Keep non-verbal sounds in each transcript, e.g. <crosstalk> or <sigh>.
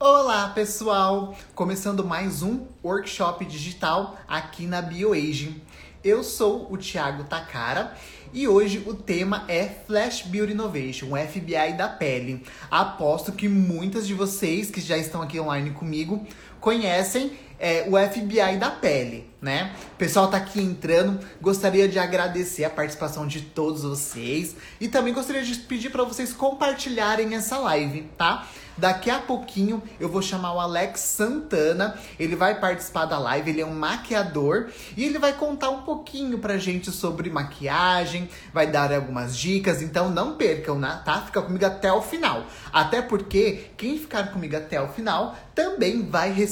Olá, pessoal! Começando mais um workshop digital aqui na BioAge. Eu sou o Thiago Takara e hoje o tema é Flash Beauty Innovation, o FBI da pele. Aposto que muitas de vocês que já estão aqui online comigo conhecem é, o FBI da pele, né? O pessoal tá aqui entrando, gostaria de agradecer a participação de todos vocês e também gostaria de pedir para vocês compartilharem essa live, tá? Daqui a pouquinho eu vou chamar o Alex Santana, ele vai participar da live, ele é um maquiador e ele vai contar um pouquinho pra gente sobre maquiagem, vai dar algumas dicas, então não percam, né? tá? Fica comigo até o final. Até porque quem ficar comigo até o final também vai receber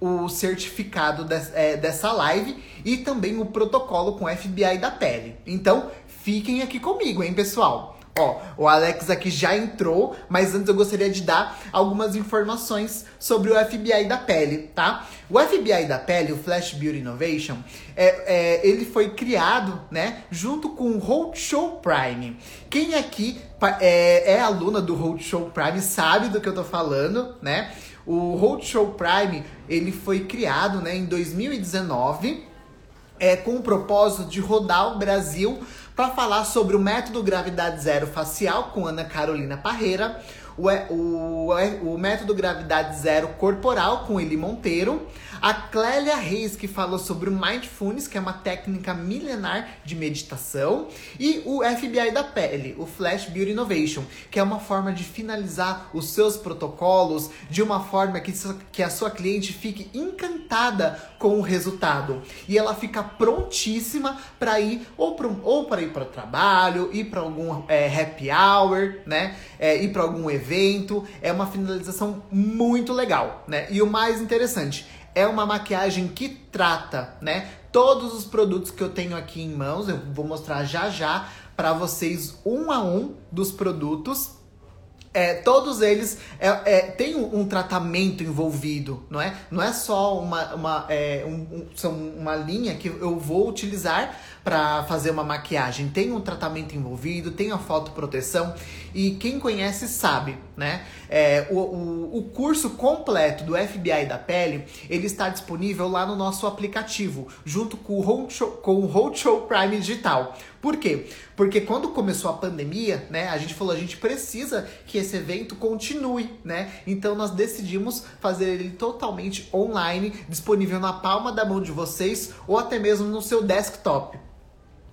o certificado de, é, dessa live e também o protocolo com FBI da pele. Então, fiquem aqui comigo, hein, pessoal? Ó, o Alex aqui já entrou, mas antes eu gostaria de dar algumas informações sobre o FBI da pele, tá? O FBI da pele, o Flash Beauty Innovation, é, é, ele foi criado, né, junto com o Roadshow Prime. Quem aqui é, é aluna do Roadshow Prime sabe do que eu tô falando, né? O Roadshow Prime, ele foi criado, né, em 2019, é, com o propósito de rodar o Brasil para falar sobre o método gravidade zero facial com Ana Carolina Parreira, o, o, o método gravidade zero corporal com Eli Monteiro, a Clélia Reis, que falou sobre o Mindfulness, que é uma técnica milenar de meditação, e o FBI da pele, o Flash Beauty Innovation, que é uma forma de finalizar os seus protocolos de uma forma que, que a sua cliente fique encantada com o resultado. E ela fica prontíssima para ir ou para ou ir para o trabalho, ir para algum é, happy hour, né? É, ir para algum evento. É uma finalização muito legal, né? E o mais interessante, é uma maquiagem que trata, né? Todos os produtos que eu tenho aqui em mãos, eu vou mostrar já já para vocês um a um dos produtos. É, todos eles é, é, têm um, um, tratamento envolvido, não é? Não é só uma, uma, é, um, um, são uma linha que eu vou utilizar para fazer uma maquiagem. Tem um tratamento envolvido, tem a fotoproteção e quem conhece sabe, né? É, o, o, o curso completo do FBI da pele, ele está disponível lá no nosso aplicativo, junto com o Roadshow, com o Roadshow Prime Digital. Por quê? Porque quando começou a pandemia, né, a gente falou, a gente precisa que esse evento continue, né? Então nós decidimos fazer ele totalmente online, disponível na palma da mão de vocês ou até mesmo no seu desktop.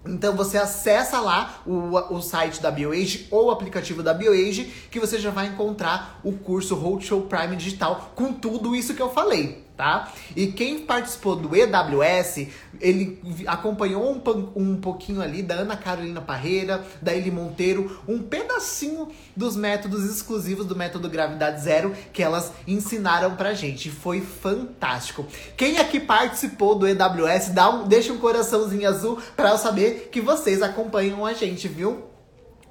Então você acessa lá o, o site da BioAge ou o aplicativo da BioAge que você já vai encontrar o curso Roadshow Prime Digital com tudo isso que eu falei tá? E quem participou do EWS, ele acompanhou um, um pouquinho ali da Ana Carolina Parreira, da Eli Monteiro, um pedacinho dos métodos exclusivos do método Gravidade Zero que elas ensinaram pra gente. Foi fantástico. Quem aqui participou do EWS, dá um, deixa um coraçãozinho azul para eu saber que vocês acompanham a gente, viu?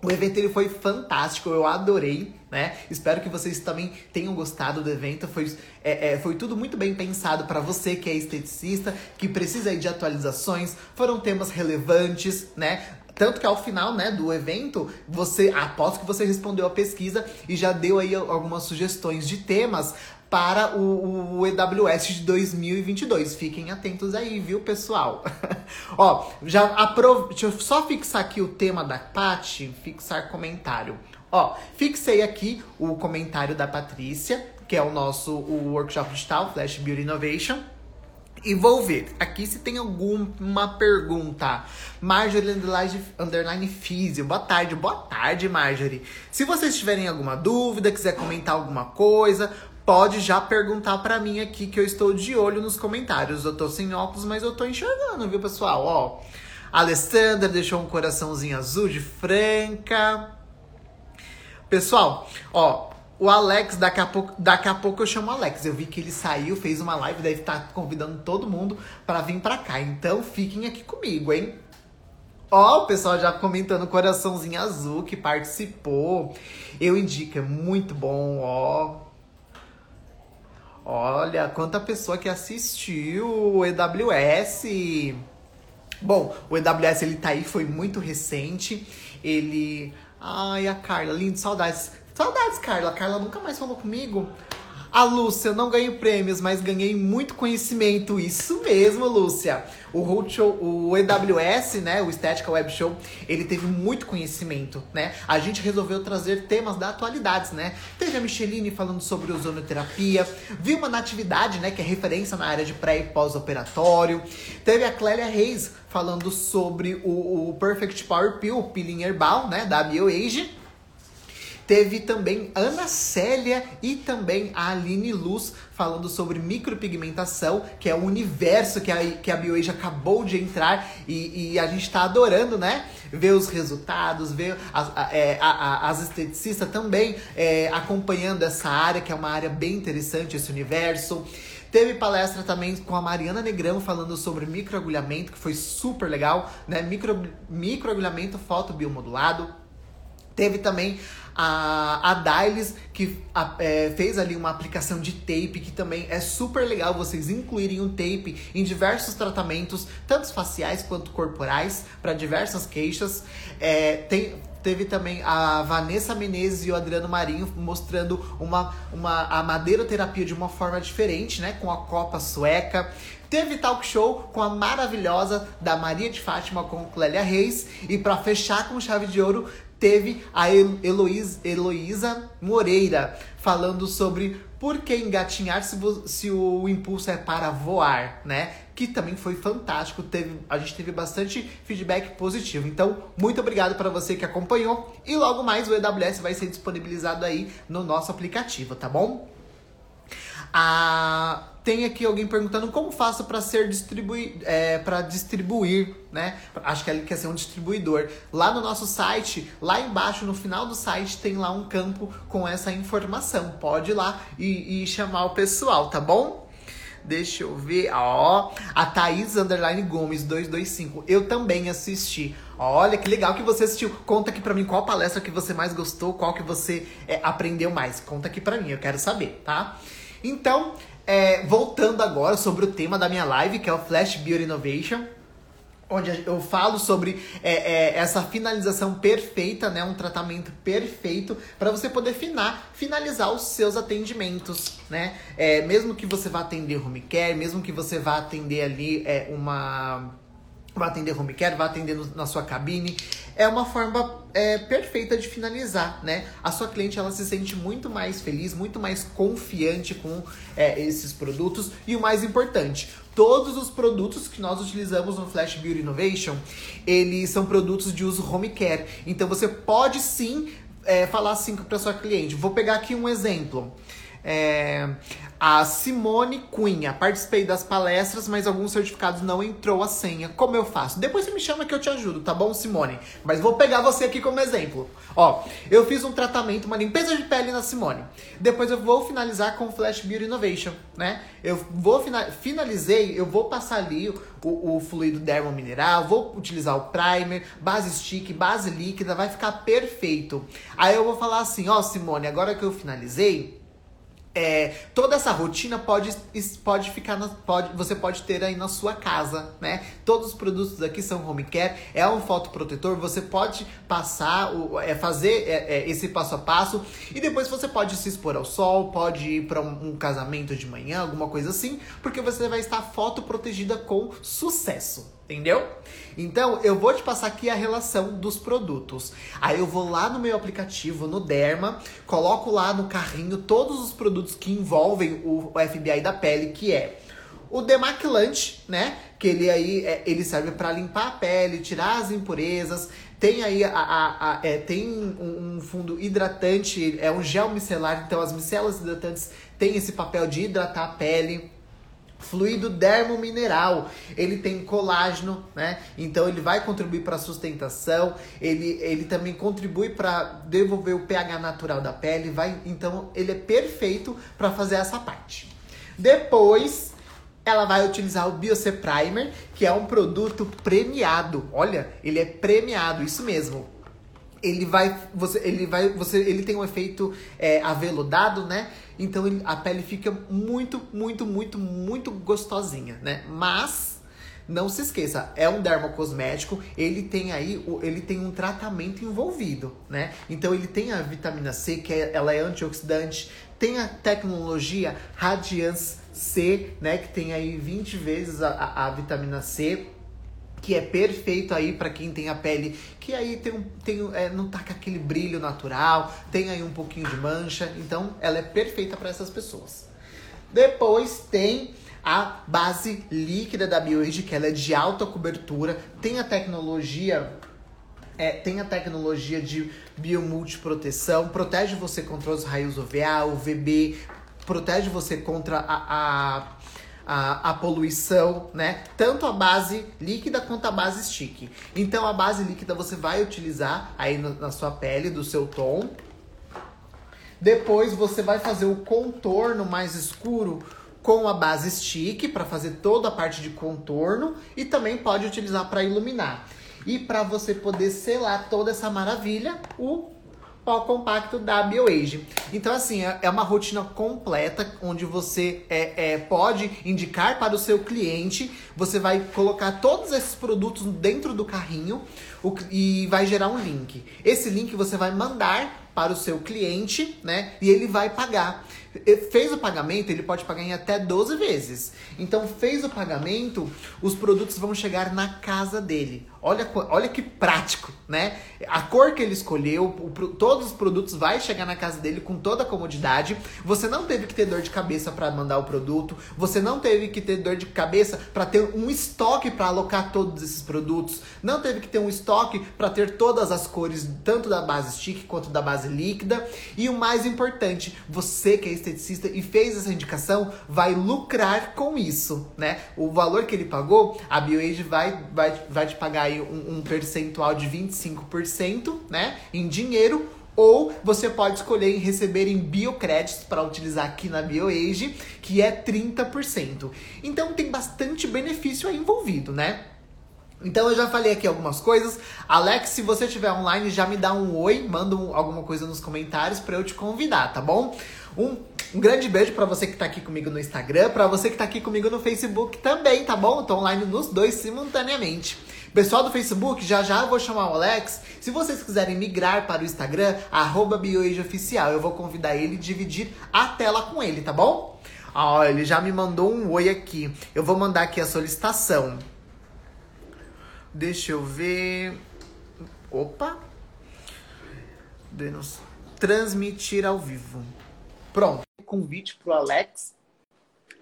O evento ele foi fantástico, eu adorei, né? Espero que vocês também tenham gostado do evento. Foi, é, é, foi tudo muito bem pensado para você que é esteticista, que precisa de atualizações. Foram temas relevantes, né? Tanto que ao final, né, do evento, você aposto que você respondeu a pesquisa e já deu aí algumas sugestões de temas para o, o EWS de 2022. Fiquem atentos aí, viu, pessoal? <laughs> Ó, já aprov... deixa eu só fixar aqui o tema da Paty, fixar comentário. Ó, fixei aqui o comentário da Patrícia, que é o nosso o workshop digital Flash Beauty Innovation. E vou ver aqui se tem alguma pergunta. Marjorie underline Físio. Boa tarde, boa tarde, Marjorie. Se vocês tiverem alguma dúvida, quiser comentar alguma coisa, pode já perguntar para mim aqui que eu estou de olho nos comentários. Eu tô sem óculos, mas eu tô enxergando, viu, pessoal? Ó, Alessandra deixou um coraçãozinho azul de Franca. Pessoal, ó, o Alex, daqui a pouco, daqui a pouco eu chamo o Alex. Eu vi que ele saiu, fez uma live, deve estar tá convidando todo mundo para vir para cá. Então fiquem aqui comigo, hein? Ó, o pessoal já comentando coraçãozinho azul que participou. Eu indico, é muito bom, ó. Olha, quanta pessoa que assistiu o EWS. Bom, o EWS ele tá aí, foi muito recente. Ele. Ai, a Carla, lindo, saudades. Saudades, Carla. A Carla nunca mais falou comigo. A Lúcia, não ganhei prêmios, mas ganhei muito conhecimento. Isso mesmo, Lúcia. O Roadshow, o EWS, né, o Estética Web Show, ele teve muito conhecimento, né? A gente resolveu trazer temas da atualidade, né? Teve a Micheline falando sobre ozonoterapia, viu uma natividade, né, que é referência na área de pré e pós-operatório. Teve a Clélia Reis falando sobre o, o Perfect Power Pill, peeling herbal, né, da BioAge. Teve também Ana Célia e também a Aline Luz falando sobre micropigmentação, que é o universo que a, que a BioAge acabou de entrar e, e a gente está adorando, né? Ver os resultados, ver as, a, é, a, as esteticistas também é, acompanhando essa área, que é uma área bem interessante, esse universo. Teve palestra também com a Mariana Negrão falando sobre microagulhamento, que foi super legal, né? Micro, microagulhamento fotobiomodulado. Teve também a, a Dailes, que a, é, fez ali uma aplicação de tape, que também é super legal vocês incluírem o tape em diversos tratamentos, tanto faciais quanto corporais, para diversas queixas. É, tem, teve também a Vanessa Menezes e o Adriano Marinho mostrando uma, uma, a madeiroterapia de uma forma diferente, né? Com a copa sueca. Teve talk show com a maravilhosa da Maria de Fátima com Clélia Reis. E para fechar com chave de ouro, teve a Heloísa, Moreira falando sobre por que engatinhar se, se o impulso é para voar, né? Que também foi fantástico, teve, a gente teve bastante feedback positivo. Então, muito obrigado para você que acompanhou e logo mais o EWS vai ser disponibilizado aí no nosso aplicativo, tá bom? Ah, tem aqui alguém perguntando como faço para ser distribuir, é, para distribuir, né? Acho que ele quer ser um distribuidor. Lá no nosso site, lá embaixo no final do site tem lá um campo com essa informação. Pode ir lá e, e chamar o pessoal, tá bom? Deixa eu ver, ó, a Thaís Underline Gomes 225. Eu também assisti. Olha que legal que você assistiu. Conta aqui pra mim qual palestra que você mais gostou, qual que você é, aprendeu mais. Conta aqui pra mim, eu quero saber, tá? Então, é, voltando agora sobre o tema da minha live, que é o Flash Beauty Innovation, onde eu falo sobre é, é, essa finalização perfeita, né, um tratamento perfeito para você poder finar, finalizar os seus atendimentos, né? É, mesmo que você vá atender home care, mesmo que você vá atender ali é, uma vai atender home care, vai atender no, na sua cabine. É uma forma é, perfeita de finalizar, né? A sua cliente ela se sente muito mais feliz, muito mais confiante com é, esses produtos e o mais importante, todos os produtos que nós utilizamos no Flash Beauty Innovation, eles são produtos de uso home care. Então você pode sim é, falar assim para sua cliente. Vou pegar aqui um exemplo. É, a Simone Cunha. Participei das palestras, mas alguns certificados não entrou a senha. Como eu faço? Depois você me chama que eu te ajudo, tá bom, Simone? Mas vou pegar você aqui como exemplo. Ó, eu fiz um tratamento, uma limpeza de pele na Simone. Depois eu vou finalizar com o Flash Beauty Innovation, né? Eu vou finalizei, eu vou passar ali o, o fluido dermo mineral, vou utilizar o primer, base stick, base líquida, vai ficar perfeito. Aí eu vou falar assim, ó, Simone, agora que eu finalizei, é, toda essa rotina pode, pode ficar na, pode, você pode ter aí na sua casa, né? Todos os produtos aqui são home care, é um fotoprotetor, você pode passar, o, é, fazer é, é, esse passo a passo e depois você pode se expor ao sol, pode ir para um, um, casamento de manhã, alguma coisa assim, porque você vai estar fotoprotegida com sucesso. Entendeu? Então, eu vou te passar aqui a relação dos produtos. Aí eu vou lá no meu aplicativo, no Derma, coloco lá no carrinho todos os produtos que envolvem o FBI da pele, que é o demaquilante, né? Que ele aí é, ele serve para limpar a pele, tirar as impurezas. Tem aí a, a, a é, tem um, um, fundo hidratante, é um gel micelar, então as micelas hidratantes têm esse papel de hidratar a pele. Fluido dermomineral, ele tem colágeno, né? Então ele vai contribuir para a sustentação, ele, ele também contribui para devolver o pH natural da pele, vai, então ele é perfeito para fazer essa parte. Depois, ela vai utilizar o Biocê Primer, que é um produto premiado. Olha, ele é premiado, isso mesmo ele vai você ele vai você ele tem um efeito é, aveludado né então ele, a pele fica muito muito muito muito gostosinha né mas não se esqueça, é um dermocosmético, ele tem aí, ele tem um tratamento envolvido, né? Então ele tem a vitamina C, que é, ela é antioxidante, tem a tecnologia Radiance C, né? Que tem aí 20 vezes a, a, a vitamina C que é perfeito aí para quem tem a pele que aí tem um, tem, é, não tá com aquele brilho natural, tem aí um pouquinho de mancha, então ela é perfeita para essas pessoas. Depois tem a base líquida da BioAge, que ela é de alta cobertura, tem a tecnologia é, tem a tecnologia de biomultiproteção, protege você contra os raios UVA, UVB, protege você contra a, a a, a poluição, né? Tanto a base líquida quanto a base stick. Então a base líquida você vai utilizar aí na, na sua pele, do seu tom. Depois você vai fazer o contorno mais escuro com a base stick para fazer toda a parte de contorno e também pode utilizar para iluminar. E para você poder selar toda essa maravilha, o pó compacto da BioAge. Então, assim, é, é uma rotina completa onde você é, é, pode indicar para o seu cliente, você vai colocar todos esses produtos dentro do carrinho o, e vai gerar um link. Esse link você vai mandar para o seu cliente, né? E ele vai pagar. Fez o pagamento, ele pode pagar em até 12 vezes. Então, fez o pagamento, os produtos vão chegar na casa dele. Olha, olha que prático, né? A cor que ele escolheu, o, todos os produtos vai chegar na casa dele com toda a comodidade. Você não teve que ter dor de cabeça para mandar o produto. Você não teve que ter dor de cabeça para ter um estoque para alocar todos esses produtos. Não teve que ter um estoque para ter todas as cores, tanto da base stick quanto da base líquida. E o mais importante, você que é esteticista e fez essa indicação, vai lucrar com isso, né? O valor que ele pagou, a BioAge vai, vai, vai te pagar aí um, um percentual de 25%, né? Em dinheiro, ou você pode escolher em receber em biocréditos para utilizar aqui na BioAge, que é 30%. Então tem bastante benefício aí envolvido, né? Então eu já falei aqui algumas coisas. Alex, se você estiver online, já me dá um oi, manda um, alguma coisa nos comentários para eu te convidar, tá bom? Um, um grande beijo para você que tá aqui comigo no Instagram, para você que tá aqui comigo no Facebook também, tá bom? Eu tô online nos dois simultaneamente. Pessoal do Facebook, já já eu vou chamar o Alex. Se vocês quiserem migrar para o Instagram, BioAgeOficial, eu vou convidar ele e dividir a tela com ele, tá bom? Ó, ele já me mandou um oi aqui. Eu vou mandar aqui a solicitação. Deixa eu ver. Opa! Transmitir ao vivo. Pronto. Convite pro Alex.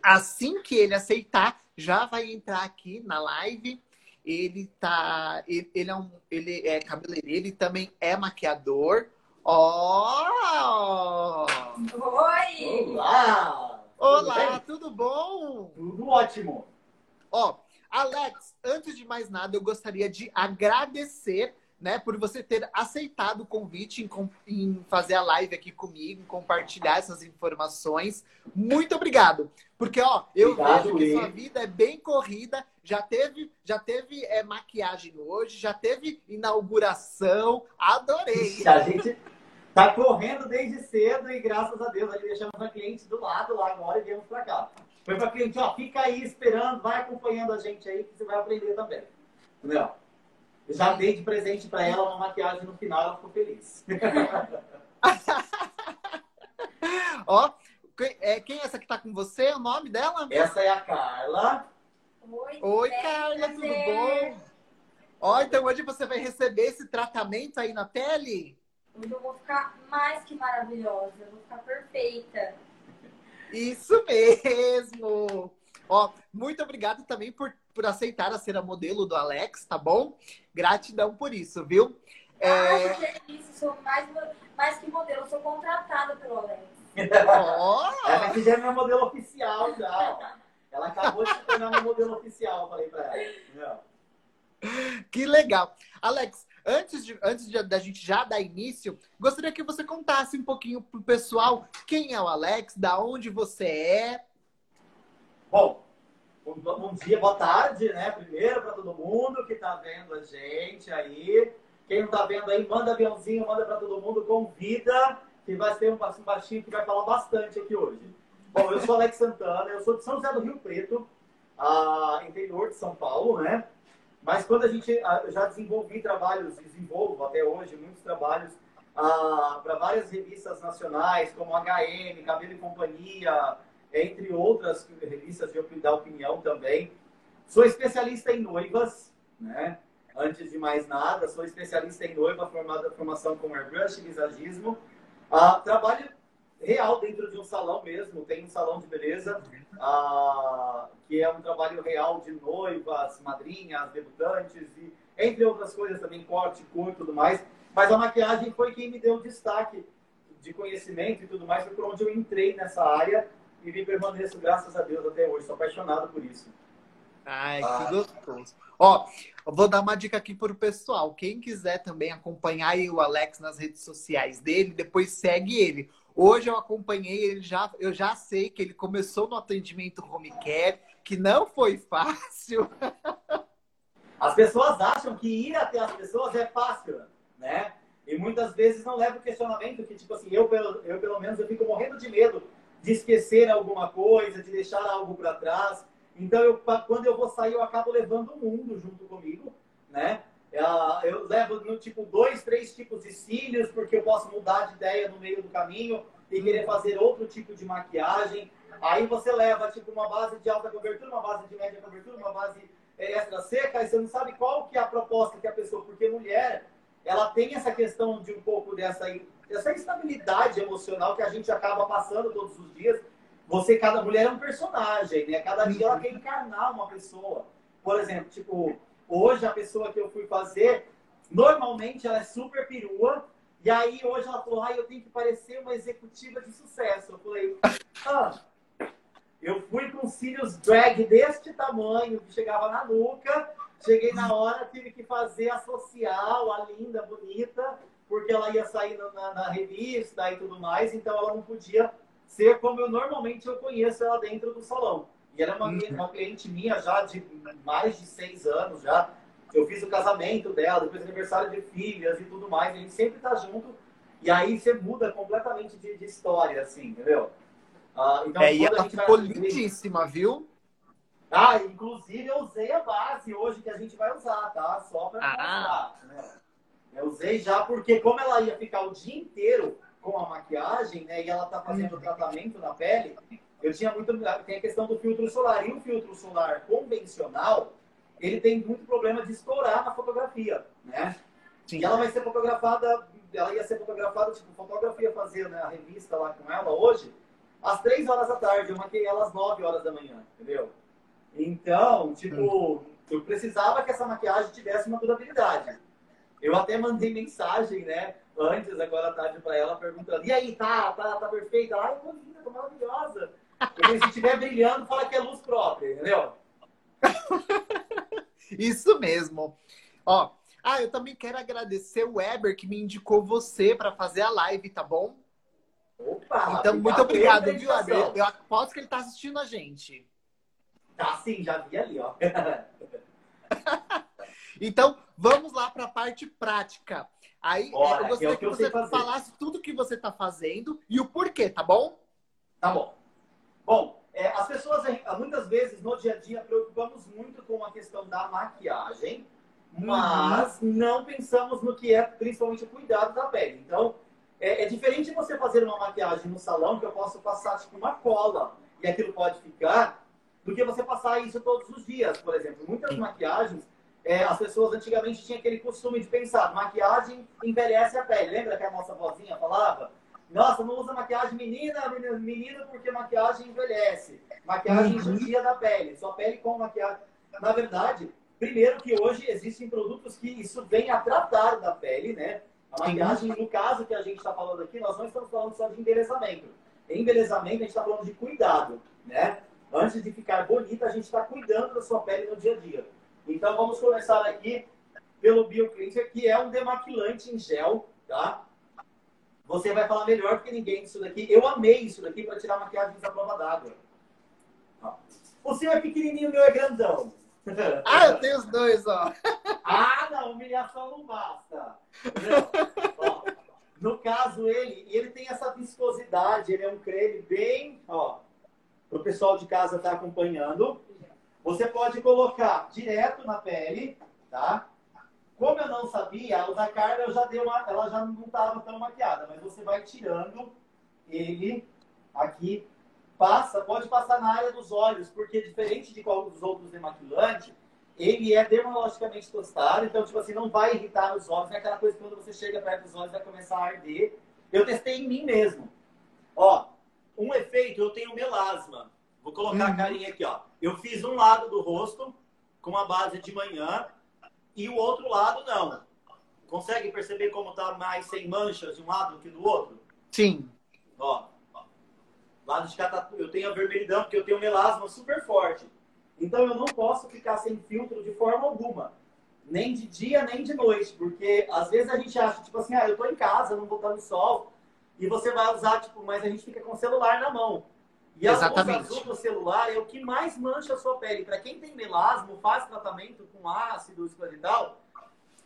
Assim que ele aceitar, já vai entrar aqui na live ele tá. Ele, ele é, um, ele é cabeleireiro e também é maquiador. Ó! Oh! Oi! Olá! Olá, tudo, tudo bom? Tudo ótimo. Ó, Alex, antes de mais nada, eu gostaria de agradecer né, por você ter aceitado o convite em, em, fazer a live aqui comigo, compartilhar essas informações. Muito obrigado. Porque, ó, eu obrigado, vejo que sua vida é bem corrida. Já teve, já teve é, maquiagem hoje, já teve inauguração. Adorei. A gente tá correndo desde cedo e graças a Deus ali deixamos a cliente do lado lá agora e viemos para cá. Foi para cliente, ó, fica aí esperando, vai acompanhando a gente aí que você vai aprender também. Entendeu? Eu já dei de presente para ela uma maquiagem no final, ela ficou feliz. <laughs> Ó, é, quem é essa que tá com você? O nome dela? Essa é a Carla. Oi, Oi Carla, tudo bom? Ó, então hoje você vai receber esse tratamento aí na pele? Hoje eu vou ficar mais que maravilhosa, eu vou ficar perfeita. Isso mesmo! Ó, muito obrigado também por, por aceitar a ser a modelo do Alex, tá bom? Gratidão por isso, viu? É... Ah, que isso, sou mais, mais que modelo, sou contratada pelo Alex. Oh! <laughs> Ela já é minha modelo oficial já. Ela acabou de se tornar meu modelo oficial, falei pra ela. Que legal. Alex, antes, de, antes de, da gente já dar início, gostaria que você contasse um pouquinho pro pessoal quem é o Alex, da onde você é, Bom, bom dia, boa tarde, né? Primeiro para todo mundo que está vendo a gente aí. Quem não está vendo aí, manda aviãozinho, manda para todo mundo, convida, que vai ter um baixinho que vai falar bastante aqui hoje. Bom, eu sou Alex Santana, eu sou de São José do Rio Preto. ah, interior de São Paulo, né? Mas quando a gente ah, eu já desenvolvi trabalhos, desenvolvo até hoje muitos trabalhos ah, para várias revistas nacionais, como HM, Cabelo e Companhia, entre outras revistas de, da opinião também. Sou especialista em noivas, né? Antes de mais nada, sou especialista em noiva, formada formação com airbrush visagismo. Ah, trabalho real dentro de um salão mesmo, tem um salão de beleza, ah, que é um trabalho real de noivas, madrinhas, debutantes, e entre outras coisas também, corte, cor e tudo mais. Mas a maquiagem foi quem me deu destaque de conhecimento e tudo mais, foi por onde eu entrei nessa área e me permaneço, graças a Deus, até hoje. Sou apaixonado por isso. Ai, ah. que gostoso. Ó, vou dar uma dica aqui pro pessoal. Quem quiser também acompanhar o Alex nas redes sociais dele, depois segue ele. Hoje eu acompanhei ele já, eu já sei que ele começou no atendimento home care, que não foi fácil. <laughs> As pessoas acham que ir até as pessoas é fácil, né? E muitas vezes não leva o questionamento que, tipo assim, eu pelo, eu pelo menos eu fico morrendo de medo de esquecer alguma coisa, de deixar algo para trás. Então, eu, quando eu vou sair, eu acabo levando o mundo junto comigo, né? Eu levo no tipo dois, três tipos de cílios, porque eu posso mudar de ideia no meio do caminho e querer fazer outro tipo de maquiagem. Aí você leva tipo uma base de alta cobertura, uma base de média cobertura, uma base é, extra seca, e você não sabe qual que é a proposta que a pessoa, porque mulher, ela tem essa questão de um pouco dessa, dessa instabilidade emocional que a gente acaba passando todos os dias. Você, cada mulher é um personagem, né? Cada dia ela quer encarnar uma pessoa. Por exemplo, tipo, Hoje, a pessoa que eu fui fazer, normalmente ela é super perua. E aí, hoje ela falou, ah, eu tenho que parecer uma executiva de sucesso. Eu falei, ah, eu fui com cílios drag deste tamanho, que chegava na nuca. Cheguei na hora, tive que fazer a social, a linda, bonita, porque ela ia sair na, na revista e tudo mais. Então, ela não podia ser como eu normalmente eu conheço ela dentro do salão. E era uma, uhum. uma cliente minha já de mais de seis anos já. Eu fiz o casamento dela, depois aniversário de filhas e tudo mais. A gente sempre tá junto. E aí você muda completamente de, de história, assim, entendeu? Ah, então, é, e ela ficou lindíssima, viu? Ah, inclusive eu usei a base hoje que a gente vai usar, tá? Só pra ah. mostrar. Né? Eu usei já porque como ela ia ficar o dia inteiro com a maquiagem, né? E ela tá fazendo uhum. tratamento na pele, eu tinha muito. Tem a questão do filtro solar. E o filtro solar convencional, ele tem muito problema de estourar na fotografia, né? Sim. E ela vai ser fotografada, ela ia ser fotografada, tipo, fotografia fazer né, a revista lá com ela hoje, às três horas da tarde. Eu marquei ela às nove horas da manhã, entendeu? Então, tipo, eu precisava que essa maquiagem tivesse uma durabilidade. Eu até mandei mensagem, né? Antes, agora à tarde, para ela, perguntando: e aí, tá, tá, tá perfeita? Ai, tô linda, tô maravilhosa. Porque se estiver brilhando, fala que é luz própria, entendeu? <laughs> Isso mesmo. Ó, ah, eu também quero agradecer o Weber que me indicou você para fazer a live, tá bom? Opa! Então, muito obrigado, viu, Weber? Eu aposto que ele tá assistindo a gente. Tá sim, já vi ali, ó. <laughs> então, vamos lá para a parte prática. Aí, Bora, eu gostaria é que, que você falasse tudo que você está fazendo e o porquê, tá bom? Tá bom. Bom, é, as pessoas, muitas vezes, no dia a dia, preocupamos muito com a questão da maquiagem, mas uhum. não pensamos no que é, principalmente, o cuidado da pele. Então, é, é, diferente você fazer uma maquiagem no salão, que eu posso passar, tipo, uma cola, e aquilo pode ficar, do que você passar isso todos os dias, por exemplo. Muitas maquiagens, é, as pessoas antigamente tinham aquele costume de pensar, maquiagem envelhece a pele. Lembra que a nossa vozinha falava? Nossa, não usa maquiagem menina, menina, porque maquiagem envelhece. Maquiagem uhum. judia da pele. Sua pele com maquiagem. Na verdade, primeiro que hoje existem produtos que isso vem a tratar da pele, né? A maquiagem, no caso que a gente está falando aqui, nós não estamos falando só de embelezamento. Em embelezamento, a gente está falando de cuidado, né? Antes de ficar bonita, a gente está cuidando da sua pele no dia a dia. Então, vamos começar aqui pelo BioCleanser, que é um demaquilante em gel, tá? Você vai falar melhor do que ninguém disso daqui. Eu amei isso daqui para tirar maquiagem da prova d'água. O seu é pequenininho, o meu é grandão. <laughs> Ah, eu tenho os dois, ó. <laughs> Ah, não, humilhação não basta. ó, no caso, ele, ele tem essa viscosidade, ele é um creme bem, ó, o pessoal de casa tá acompanhando. Você pode colocar direto na pele, tá? Como eu não sabia, a da Carla já dei uma, ela já não estava tão maquiada, mas você vai tirando ele aqui, passa, pode passar na área dos olhos, porque diferente de qual dos outros demaquilantes, ele é dermatologicamente tostado, então, tipo assim, não vai irritar os olhos, não é aquela coisa que quando você chega perto dos olhos vai começar a arder. Eu testei em mim mesmo. Ó, um efeito, eu tenho melasma. Vou colocar uhum. a carinha aqui, ó. Eu fiz um lado do rosto com a base de manhã e o outro lado não. Consegue perceber como tá mais sem manchas de um lado do que do outro? Sim. Ó, ó. lado de cá tá, eu tenho a vermelhidão porque eu tenho melasma super forte. Então eu não posso ficar sem filtro de forma alguma. Nem de dia, nem de noite. Porque às vezes a gente acha, tipo assim, ah, eu tô em casa, não vou estar no sol. E você vai usar, tipo, mas a gente fica com o celular na mão. E a luz azul do celular é o que mais mancha a sua pele. Para quem tem melasma, faz tratamento com ácido e tal,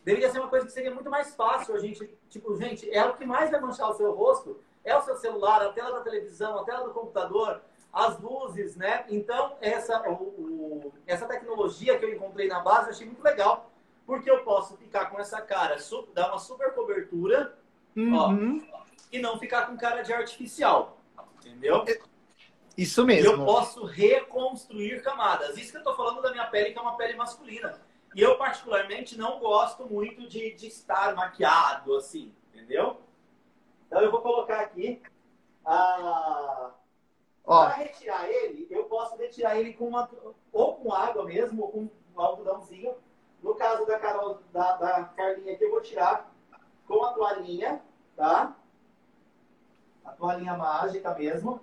deveria ser uma coisa que seria muito mais fácil a gente, tipo, gente, é o que mais vai manchar o seu rosto, é o seu celular, a tela da televisão, a tela do computador, as luzes, né? Então, essa, o, o, essa tecnologia que eu encontrei na base, eu achei muito legal, porque eu posso ficar com essa cara, dar uma super cobertura, uhum. ó, e não ficar com cara de artificial, entendeu? Isso mesmo. Eu posso reconstruir camadas. Isso que eu estou falando da minha pele, que é uma pele masculina. E eu, particularmente, não gosto muito de, de estar maquiado, assim, entendeu? Então, eu vou colocar aqui. Ah, Para retirar ele, eu posso retirar ele com uma, ou com água mesmo, ou com um algodãozinho. No caso da, Carol, da, da Carlinha aqui, eu vou tirar com a toalhinha, tá? A toalhinha mágica mesmo.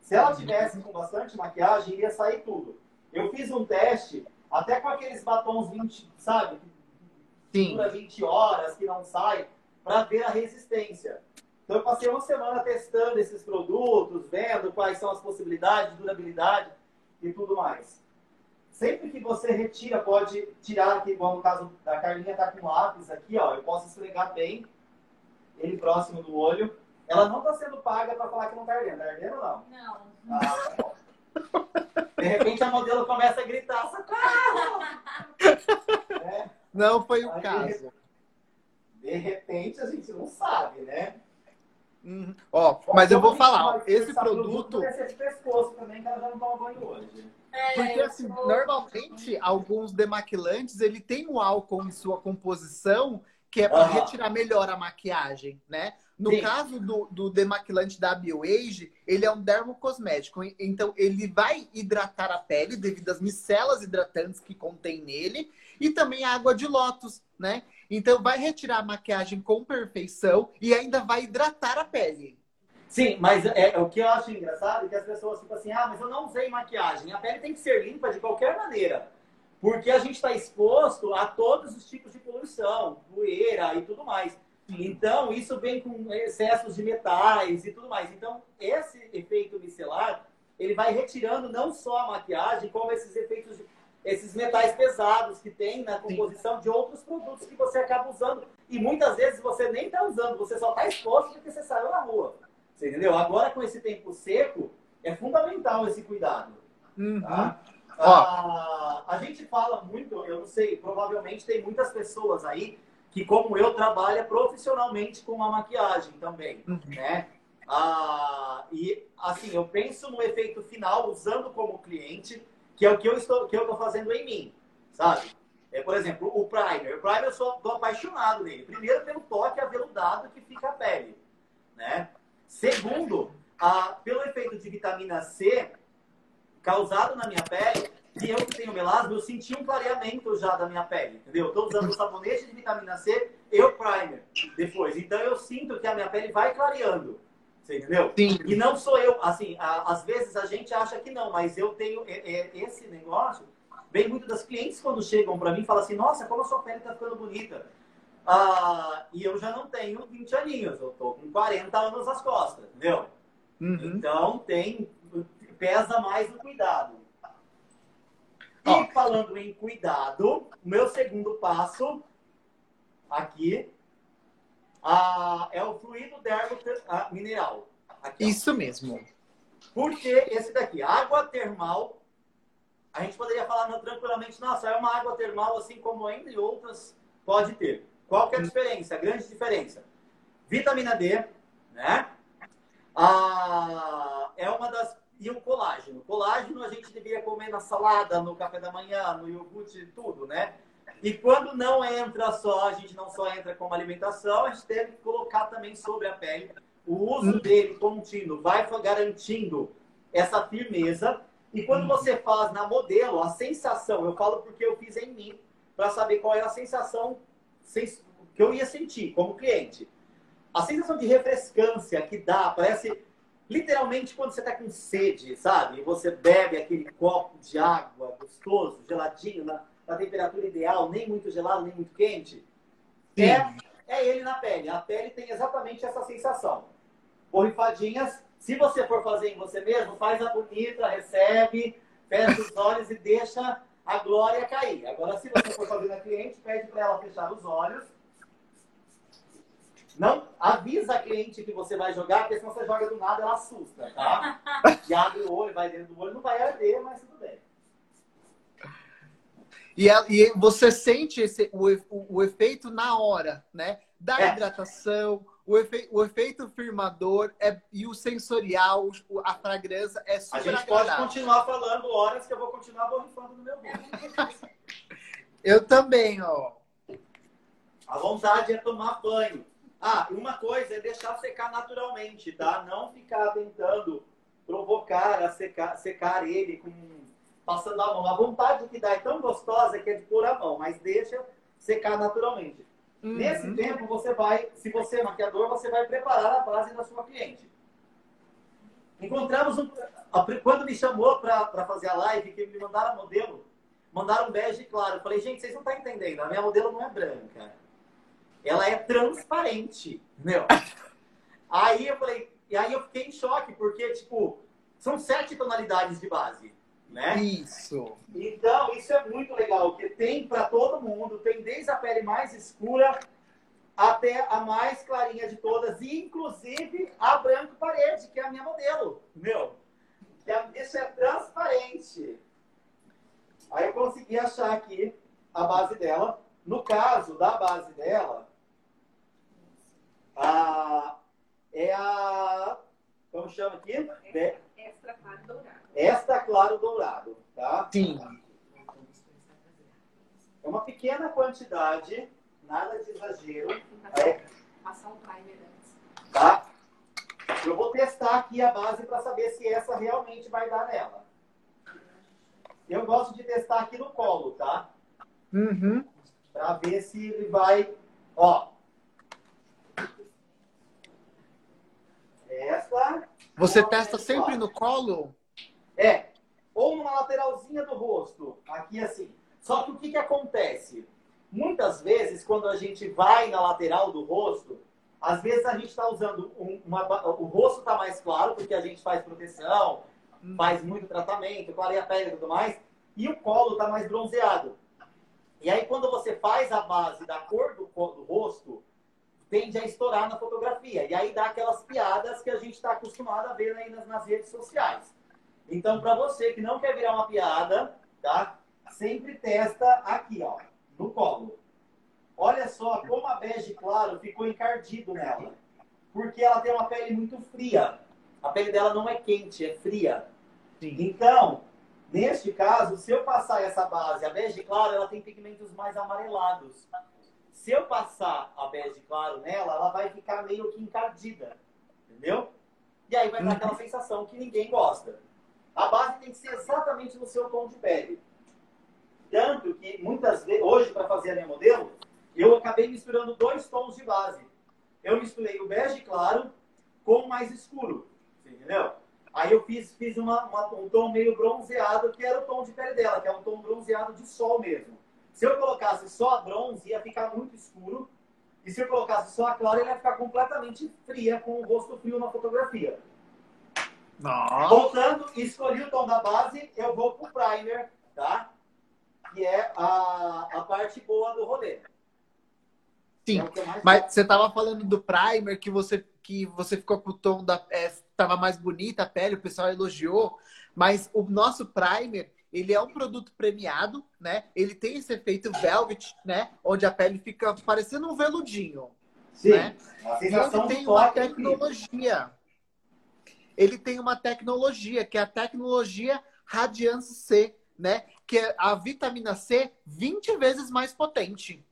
Se ela tivesse com bastante maquiagem, iria sair tudo. Eu fiz um teste, até com aqueles batons 20, sabe? Sim. Dura 20 horas, que não sai, para ver a resistência. Então, eu passei uma semana testando esses produtos, vendo quais são as possibilidades de durabilidade e tudo mais. Sempre que você retira, pode tirar aqui, igual no caso da Carlinha tá com lápis aqui, ó. Eu posso esfregar bem ele próximo do olho ela não está sendo paga para falar que não está ardendo. Está ardendo ou não? Não. Ah, tá de repente a modelo começa a gritar, socorro! <laughs> é. Não foi o Aí, caso. De repente a gente não sabe, né? Uhum. Ó, mas eu vou falar, esse produto. Esse pescoço também, que ela já não toma banho hoje. É, Porque assim, normalmente alguns demaquilantes ele tem um álcool em sua composição que é para uhum. retirar melhor a maquiagem, né? No Sim. caso do, do demaquilante da BioAge, ele é um dermocosmético. Então, ele vai hidratar a pele devido às micelas hidratantes que contém nele e também a água de lótus, né? Então, vai retirar a maquiagem com perfeição e ainda vai hidratar a pele. Sim, mas é, é o que eu acho engraçado é que as pessoas ficam assim, ah, mas eu não usei maquiagem. A pele tem que ser limpa de qualquer maneira. Porque a gente está exposto a todos os tipos de poluição, poeira e tudo mais. Então, isso vem com excessos de metais e tudo mais. Então, esse efeito micelar, ele vai retirando não só a maquiagem, como esses efeitos, de, esses metais pesados que tem na composição Sim. de outros produtos que você acaba usando. E muitas vezes você nem está usando, você só está exposto porque você saiu na rua. Você entendeu? Agora, com esse tempo seco, é fundamental esse cuidado. Uhum. Tá? Ah, a gente fala muito, eu não sei, provavelmente tem muitas pessoas aí que, como eu, trabalha profissionalmente com a maquiagem também, uhum. né? Ah, e, assim, eu penso no efeito final usando como cliente, que é o que eu estou, que eu estou fazendo em mim, sabe? É, por exemplo, o primer. O primer eu sou apaixonado nele. Primeiro, pelo toque aveludado que fica a pele, né? Segundo, ah, pelo efeito de vitamina C causado na minha pele, e eu que tenho melasma, eu senti um clareamento já da minha pele, entendeu? Estou usando o sabonete de vitamina C e o primer depois. Então eu sinto que a minha pele vai clareando. Você entendeu? Sim. E não sou eu, assim, a, às vezes a gente acha que não, mas eu tenho é, é, esse negócio. Vem muito das clientes quando chegam para mim e falam assim: Nossa, como a sua pele está ficando bonita. Ah, e eu já não tenho 20 aninhos, eu tô com 40 anos nas costas, entendeu? Uhum. Então tem, pesa mais o cuidado. E falando em cuidado, o meu segundo passo aqui ah, é o fluido dermo ah, mineral. Aqui, Isso mesmo. Porque esse daqui, água termal, a gente poderia falar não, tranquilamente, nossa, é uma água termal, assim como entre outras pode ter. Qual que é a diferença? A grande diferença. Vitamina D, né? Ah, é uma das. E o colágeno. Colágeno a gente deveria comer na salada, no café da manhã, no iogurte, tudo, né? E quando não entra só, a gente não só entra como alimentação, a gente deve colocar também sobre a pele. O uso dele contínuo vai garantindo essa firmeza. E quando você faz na modelo, a sensação, eu falo porque eu fiz em mim, para saber qual era a sensação que eu ia sentir como cliente. A sensação de refrescância que dá, parece literalmente quando você está com sede, sabe? E você bebe aquele copo de água gostoso, geladinho, na, na temperatura ideal, nem muito gelado, nem muito quente. É, é ele na pele. A pele tem exatamente essa sensação. Borrifadinhas, se você for fazer em você mesmo, faz a bonita, recebe, fecha os olhos e deixa a glória cair. Agora, se você for fazer na cliente, pede para ela fechar os olhos não avisa a cliente que você vai jogar, porque se você joga do nada, ela assusta, tá? <laughs> E abre o olho, vai dentro do olho, não vai arder, mas tudo bem. E, e você sente esse, o, o, o, efeito na hora, né? Da é. hidratação, o, efe, o efeito firmador é, e o sensorial, a fragrância é super A gente agradável. pode continuar falando horas que eu vou continuar borrifando no meu rosto. <laughs> eu também, ó. A vontade é tomar banho. Ah, uma coisa é deixar secar naturalmente, tá? Não ficar tentando provocar a secar, secar ele com passando a mão. A vontade que dá é tão gostosa que é de pôr a mão, mas deixa secar naturalmente. Uhum. Nesse tempo, você vai, se você é maquiador, você vai preparar a base da sua cliente. Encontramos um. Quando me chamou para fazer a live, que me mandaram modelo, mandaram um bege claro. Eu falei, gente, vocês não estão entendendo, a minha modelo não é branca ela é transparente, meu. Aí eu falei, e aí eu fiquei em choque, porque, tipo, são sete tonalidades de base, né? Isso. Então, isso é muito legal, porque tem para todo mundo, tem desde a pele mais escura até a mais clarinha de todas, e inclusive a branco parede, que é a minha modelo, meu. É, isso é transparente. Aí eu consegui achar aqui a base dela. No caso da base dela, a, é a. Como chama aqui? Extra, extra claro dourado. Extra claro dourado, tá? Sim. É uma pequena quantidade, nada de exagero. É. Passar um primer antes. Tá? Eu vou testar aqui a base para saber se essa realmente vai dar nela. Eu gosto de testar aqui no colo, tá? Uhum. Para ver se ele vai. Ó, Esta. Você testa sempre no colo? É. Ou numa lateralzinha do rosto. Aqui assim. Só que o que, que acontece? Muitas vezes, quando a gente vai na lateral do rosto, às vezes a gente está usando uma, o rosto está mais claro porque a gente faz proteção, faz muito tratamento, clareia a pele e tudo mais, e o colo está mais bronzeado. E aí quando você faz a base da cor do, do rosto, tende a estourar na fotografia. E aí dá aquelas piadas que a gente está acostumado a ver aí nas, nas redes sociais. Então, para você que não quer virar uma piada, tá? Sempre testa aqui, ó, no colo. Olha só como a bege claro ficou encardido nela. Porque ela tem uma pele muito fria. A pele dela não é quente, é fria. Sim. Então, neste caso, se eu passar essa base, a bege claro, ela tem pigmentos mais amarelados se eu passar a bege claro nela, ela vai ficar meio que encardida. Entendeu? E aí vai dar aquela uhum. sensação que ninguém gosta. A base tem que ser exatamente no seu tom de pele. Tanto que muitas vezes, hoje para fazer a minha modelo, eu acabei misturando dois tons de base. Eu misturei o bege claro com o mais escuro. Entendeu? Aí eu fiz, fiz uma, uma, um tom meio bronzeado, que era o tom de pele dela, que é um tom bronzeado de sol mesmo. Se eu colocasse só a bronze, ia ficar muito escuro. E se eu colocasse só a clara, ele ia ficar completamente fria, com o rosto frio na fotografia. Nossa. Voltando, escolhi o tom da base, eu vou pro primer, tá? Que é a, a parte boa do rolê. Sim, é mas você tava falando do primer, que você, que você ficou com o tom da... É, tava mais bonita a pele, o pessoal elogiou. Mas o nosso primer, ele é um produto premiado, né? Ele tem esse efeito velvet, né? Onde a pele fica parecendo um veludinho. Sim, né? E ele tem uma é tecnologia. Ele tem uma tecnologia, que é a tecnologia Radiance C, né? Que é a vitamina C 20 vezes mais potente.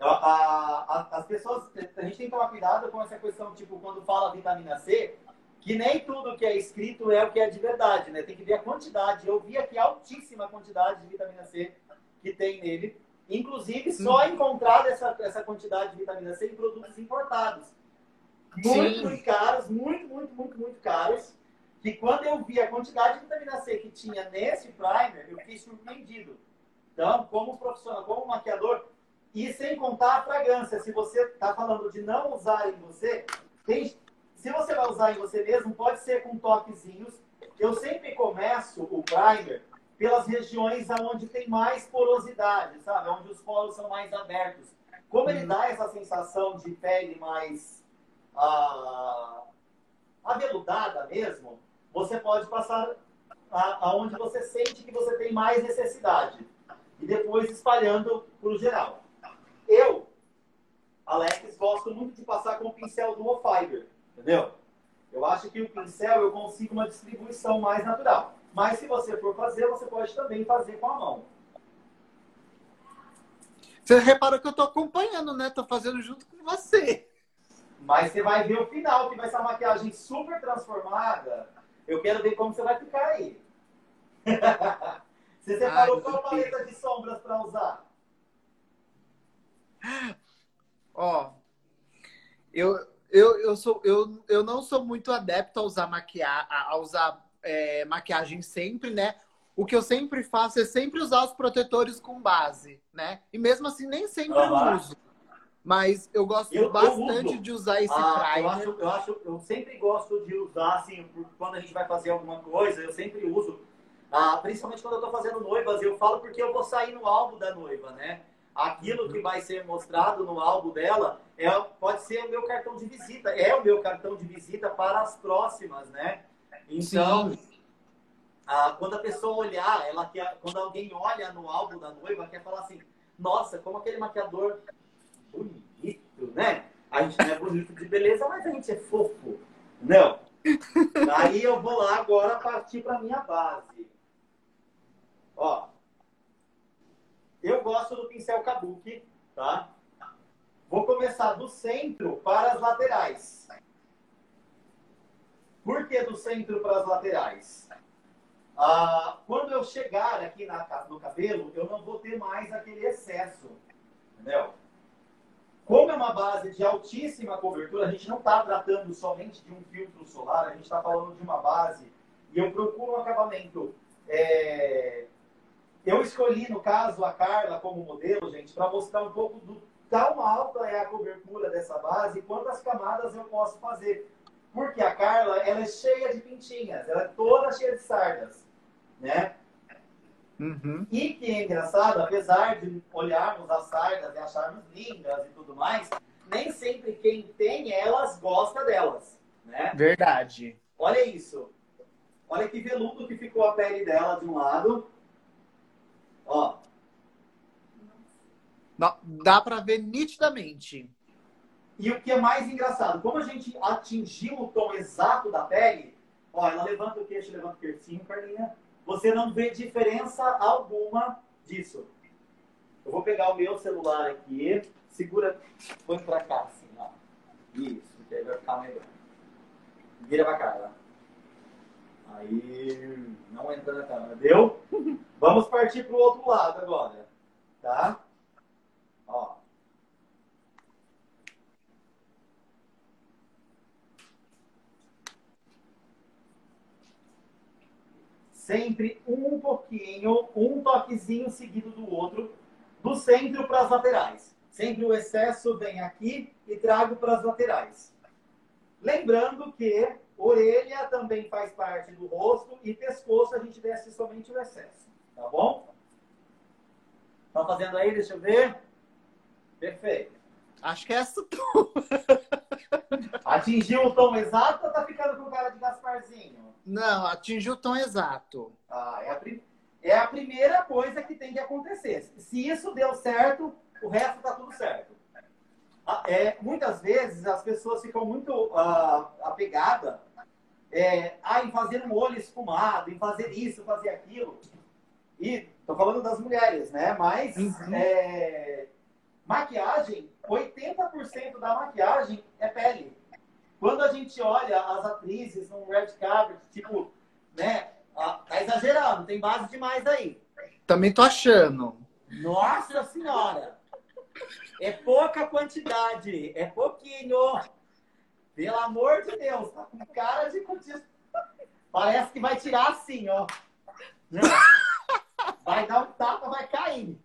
A- a- a- as pessoas, a gente tem que tomar cuidado com essa questão, tipo, quando fala vitamina C, que nem tudo que é escrito é o que é de verdade, né? Tem que ver a quantidade. Eu vi aqui altíssima quantidade de vitamina C que tem nele. Inclusive, só encontrado essa, essa quantidade de vitamina C em produtos importados. Muito, Sim. caros, muito, muito, muito, muito caros. Que quando eu vi a quantidade de vitamina C que tinha nesse primer, eu fiquei surpreendido. Então, como profissional, como maquiador, e sem contar a fragrância. Se você está falando de não usar em você, tem- se você vai usar em você mesmo, pode ser com toquezinhos. Eu sempre começo o primer pelas regiões onde tem mais porosidade, sabe? Onde os poros são mais abertos. Como ele dá essa sensação de pele mais ah, aveludada mesmo, você pode passar aonde você sente que você tem mais necessidade. E depois espalhando para o geral. Eu, Alex, gosto muito de passar com o pincel Duo Fiber, entendeu? Eu acho que o pincel eu consigo uma distribuição mais natural. Mas se você for fazer, você pode também fazer com a mão. Você reparou que eu tô acompanhando, né? Tô fazendo junto com você. Mas você vai ver o final, que vai ser uma maquiagem super transformada. Eu quero ver como você vai ficar aí. <laughs> você separou Ai, qual meu paleta de sombras para usar? Ó, eu, eu, eu, sou, eu, eu não sou muito adepto a usar, maquia, a usar é, maquiagem sempre, né? O que eu sempre faço é sempre usar os protetores com base, né? E mesmo assim, nem sempre eu uso. Mas eu gosto Eu- eu bastante uso. de usar esse Ah, eu, primer. acho, eu acho, eu sempre gosto de usar, assim, quando a gente vai fazer alguma coisa, eu sempre uso, ah, principalmente quando eu tô fazendo noivas, eu falo porque eu vou sair no álbum da noiva, né? Aquilo que vai ser mostrado no álbum dela é, pode ser o meu cartão de visita, é o meu cartão de visita para as próximas, né? Então, ah, quando a pessoa olhar, ela quer, quando alguém olha no álbum da noiva, quer falar assim, nossa, como aquele maquiador bonito, né? A gente não é bonito de beleza, mas a gente é fofo. Não. <laughs> Daí eu vou lá agora partir para minha base. Ó. Eu gosto do pincel Kabuki, tá? Vou começar do centro para as laterais. Por que do centro para as laterais? Ah, quando eu chegar aqui na, no cabelo, eu não vou ter mais aquele excesso. Entendeu? Como é uma base de altíssima cobertura, a gente não está tratando somente de um filtro solar, a gente está falando de uma base e eu procuro um acabamento. é, Eu escolhi, no caso, a Carla como modelo, gente, para mostrar um pouco do tão alta é a cobertura dessa base e quantas camadas eu posso fazer. Porque a Carla, ela é cheia de pintinhas, ela é toda cheia de sardas, né? Uhum. E que é engraçado, apesar de olharmos as sardas e acharmos lindas e tudo mais, nem sempre quem tem elas gosta delas, né? Verdade. Olha isso. Olha que veludo que ficou a pele dela de um lado. Ó, Dá- pra ver nitidamente. E o que é mais engraçado, como a gente atingiu o tom exato da pele, ó, ela levanta o queixo, levanta o queixinho, Carlinha, você não vê diferença alguma disso. Eu vou pegar o meu celular aqui, segura, põe pra cá, assim, ó. Isso, que aí vai ficar melhor. Vira pra cá, ó. Aí, não entra na câmera, deu? <laughs> Vamos partir pro outro lado agora, tá? Ó. sempre um pouquinho, um toquezinho seguido do outro, do centro para as laterais. Sempre o excesso vem aqui e trago para as laterais. Lembrando que orelha também faz parte do rosto e pescoço a gente desce somente o excesso, tá bom? Estão fazendo aí? Deixa eu ver. Perfeito. Acho que é essa tom. Atingiu o tom exato ou tá ficando com cara de Gasparzinho? Não, atingiu o tom exato. Ah, é a, prim- é a primeira coisa que tem que acontecer. Se isso deu certo, o resto tá tudo certo. Ah, É, muitas vezes as pessoas ficam muito ah, apegadas é, ah, em fazer um olho esfumado, em fazer isso, fazer aquilo. E tô falando das mulheres, né? Mas Uhum. é, maquiagem, 80% da maquiagem é pele. Quando a gente olha as atrizes num red carpet, tipo, né? Tá exagerando, tem base demais aí. Também tô achando. Nossa senhora! É pouca quantidade, é pouquinho. Pelo amor de Deus, tá com cara de. Parece que vai tirar assim, ó. Não. Vai dar um tapa, vai cair.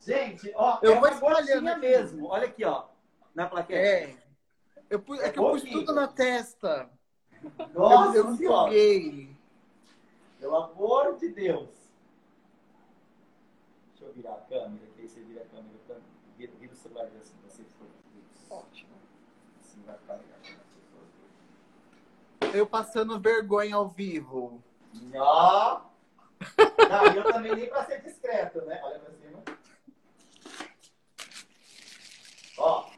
Gente, ó, Eu é vou uma aqui. mesmo. Olha aqui, ó, na plaquete. É. Eu pus, é É que eu pus pouquinho. tudo na testa. Nossa eu, eu senhora, pelo amor de Deus. Deixa eu virar a câmera, que aí você vira a câmera, pra- vira, vira o celular assim, pra vocês Ótimo. Assim vai ficar legal. Eu passando vergonha ao vivo. Ó. Não, eu também nem pra ser discreto, né? Olha pra cima. Ó.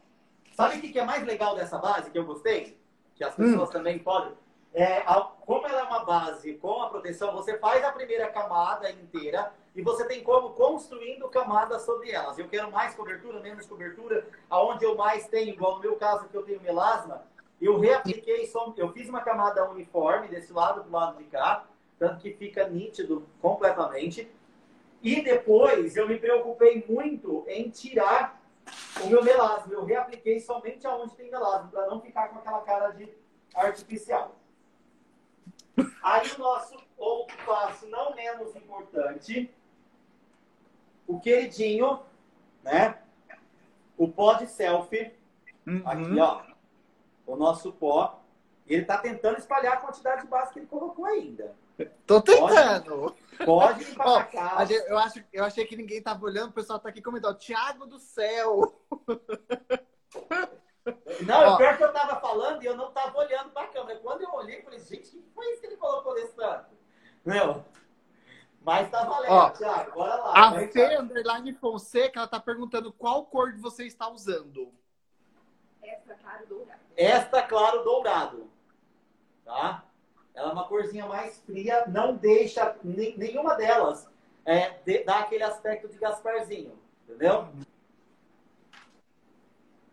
Sabe o que que é mais legal dessa base que eu gostei? Que as pessoas também podem. É, como ela é uma base com a proteção, você faz a primeira camada inteira e você tem como construindo camadas sobre elas. Eu quero mais cobertura, menos cobertura. Aonde eu mais tenho, igual no meu caso que eu tenho melasma, eu reapliquei, só, eu fiz uma camada uniforme desse lado do lado de cá, tanto que fica nítido completamente. E depois eu me preocupei muito em tirar o meu melasma. Eu reapliquei somente aonde tem melasma, para não ficar com aquela cara de artificial. Aí o nosso outro passo, não menos importante, o queridinho, né? O pó de selfie. Uhum. Aqui, ó. O nosso pó. Ele tá tentando espalhar a quantidade de base que ele colocou ainda. Tô tentando. Pode ir pra <laughs> cá. eu, acho, eu achei que ninguém tava olhando, o pessoal tá aqui comentando. Tiago do céu! <laughs> Não, Ó. o pior que eu tava falando e eu não tava olhando pra câmera. Quando eu olhei, eu falei, gente, o que foi isso que ele colocou nesse tanto? Meu. Mas tá valendo, Ó, Thiago. Bora lá. A Vai, Fê Underline Fonseca, ela tá perguntando qual cor você está usando. Essa, claro, dourada. Esta, claro, dourado. Tá? Ela é uma corzinha mais fria, não deixa nenhuma delas é, de- dar aquele aspecto de Gasparzinho. Entendeu?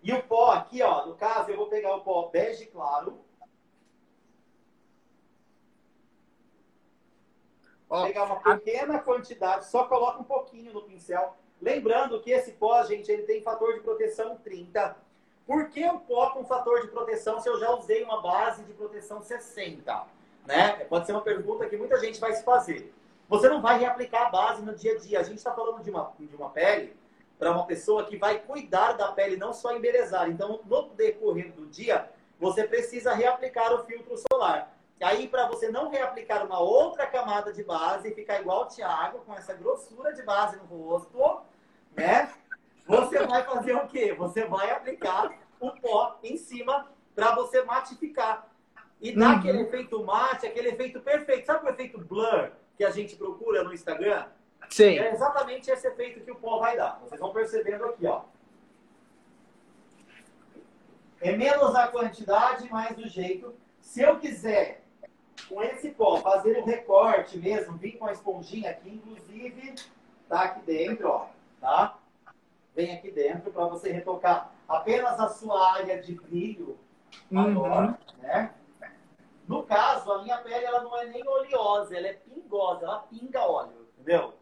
E o pó aqui, ó, no caso, eu vou pegar o pó bege claro, Ó, pegar uma pequena quantidade, só coloca um pouquinho no pincel. Lembrando que esse pó, gente, ele tem fator de proteção 30. Por que o pó com fator de proteção se eu já usei uma base de proteção 60? Né? Pode ser uma pergunta que muita gente vai se fazer. Você não vai reaplicar a base no dia a dia. A gente está falando de uma, de uma pele para uma pessoa que vai cuidar da pele, não só embelezar. Então, no decorrer do dia, você precisa reaplicar o filtro solar. Aí, para você não reaplicar uma outra camada de base e ficar igual o Thiago, com essa grossura de base no rosto, né? Você vai fazer o quê? Você vai aplicar o pó em cima para você matificar. E dar Uhum. aquele efeito mate, aquele efeito perfeito. Sabe o efeito blur que a gente procura no Instagram? Sim. É exatamente esse efeito que o pó vai dar. Vocês vão percebendo aqui, ó. É menos a quantidade, mais o jeito. Se eu quiser, com esse pó, fazer um recorte mesmo, vir com a esponjinha aqui, inclusive, tá aqui dentro, ó, tá? Vem aqui dentro para você retocar apenas a sua área de brilho maior, Uhum. né? No caso, a minha pele ela não é nem oleosa, ela é pingosa, ela pinga óleo, entendeu?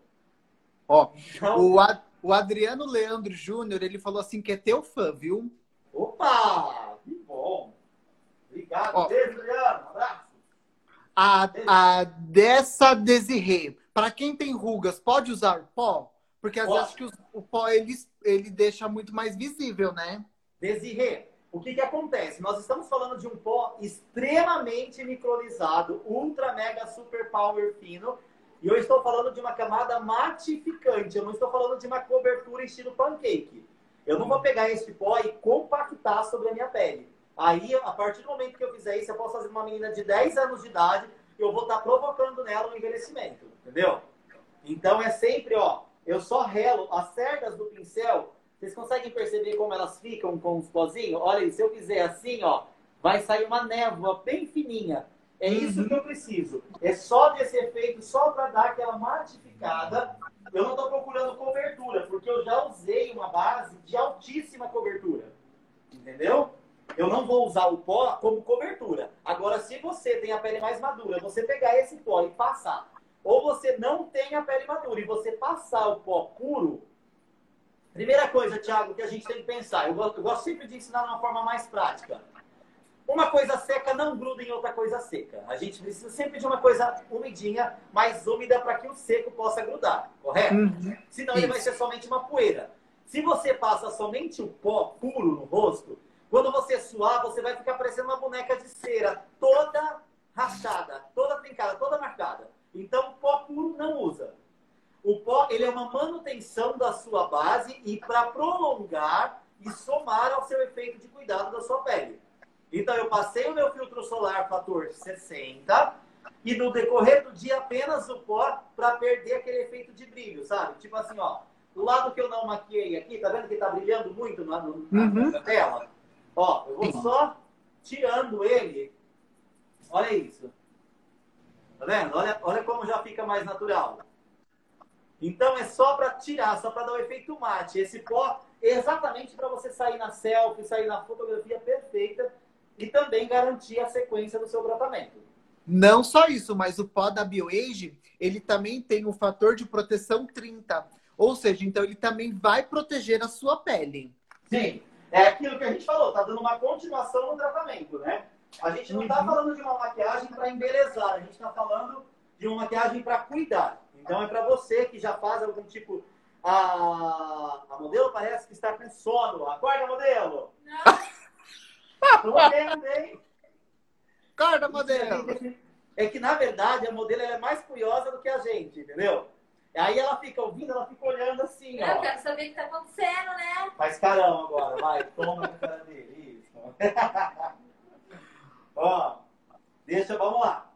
Ó, Então, o, A- o Adriano Leandro Júnior, ele falou assim que é teu fã, viu? opa, que bom. Obrigado, Ó. um abraço. A, a dessa Desirê, para quem tem rugas, pode usar pó? Porque às vezes que os- o pó ele, ele deixa muito mais visível, né? Desirê, o que que acontece? Nós estamos falando de um pó extremamente micronizado, ultra mega super power fino, e eu estou falando de uma camada matificante, eu não estou falando de uma cobertura estilo pancake. Eu não vou pegar esse pó e compactar sobre a minha pele. Aí, a partir do momento que eu fizer isso, eu posso fazer uma menina de 10 anos de idade, eu vou estar provocando nela um envelhecimento, entendeu? Então é sempre, ó, eu só relo as cerdas do pincel. Vocês conseguem perceber como elas ficam com os pozinhos? Olha aí, se eu fizer assim, ó, vai sair uma névoa bem fininha. É isso que eu preciso. É só desse efeito, só para dar aquela matificada. Eu não estou procurando cobertura, porque eu já usei uma base de altíssima cobertura. Entendeu? Eu não vou usar o pó como cobertura. Agora, se você tem a pele mais madura, você pegar esse pó e passar, ou você não tem a pele madura e você passar o pó puro, primeira coisa, Thiago, que a gente tem que pensar, eu gosto, eu gosto sempre de ensinar de uma forma mais prática. Uma coisa seca não gruda em outra coisa seca. A gente precisa sempre de uma coisa umidinha, mais úmida, para que o seco possa grudar, correto? Uhum. Senão Isso. ele vai ser somente uma poeira. Se você passa somente o pó puro no rosto, quando você suar, você vai ficar parecendo uma boneca de cera, toda rachada, toda trincada, toda marcada. Então, pó puro não usa. O pó, ele é uma manutenção da sua base e para prolongar e somar ao seu efeito de cuidado da sua pele. Então, eu passei o meu filtro solar fator 60 e no decorrer do dia apenas o pó para perder aquele efeito de brilho, sabe? Tipo assim, ó, o lado que eu não maquiei aqui, tá vendo que tá brilhando muito na, na, uhum. na tela? Ó, eu vou só tirando ele. Olha isso. Tá vendo? Olha, olha como já fica mais natural. Então é só para tirar, só para dar o efeito mate. Esse pó é exatamente para você sair na selfie, sair na fotografia perfeita e também garantir a sequência do seu tratamento. Não só isso, mas o pó da BioAge, ele também tem um fator de proteção 30. Ou seja, então ele também vai proteger a sua pele. Sim. É aquilo que a gente falou, tá dando uma continuação no tratamento, né? A gente não está uhum. falando de uma maquiagem para embelezar, a gente está falando de uma maquiagem para cuidar. Então é para você que já faz algum tipo. A, a modelo parece que está com sono. Acorda, modelo! Não! Modelo, Acorda, modelo! É que, na verdade, a modelo é mais curiosa do que a gente, entendeu? Aí ela fica ouvindo, ela fica olhando assim, ó. Eu quero saber o que tá acontecendo, né? Faz carão agora, vai, toma na cara dele. Isso. <laughs> ó, deixa, vamos lá.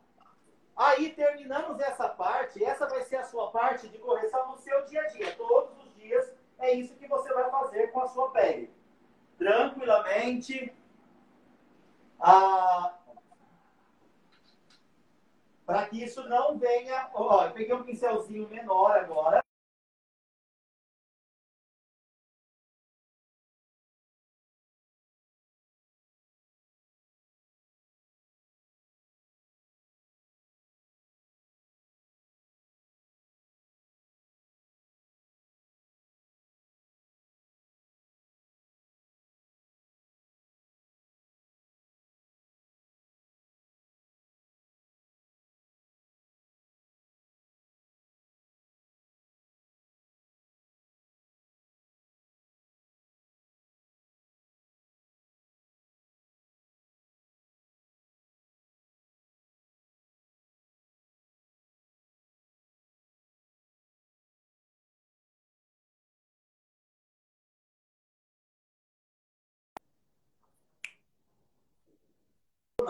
Aí terminamos essa parte, essa vai ser a sua parte de correção no seu dia a dia. Todos os dias é isso que você vai fazer com a sua pele. Tranquilamente. Ah, para que isso não venha. Ó, eu peguei um pincelzinho menor agora.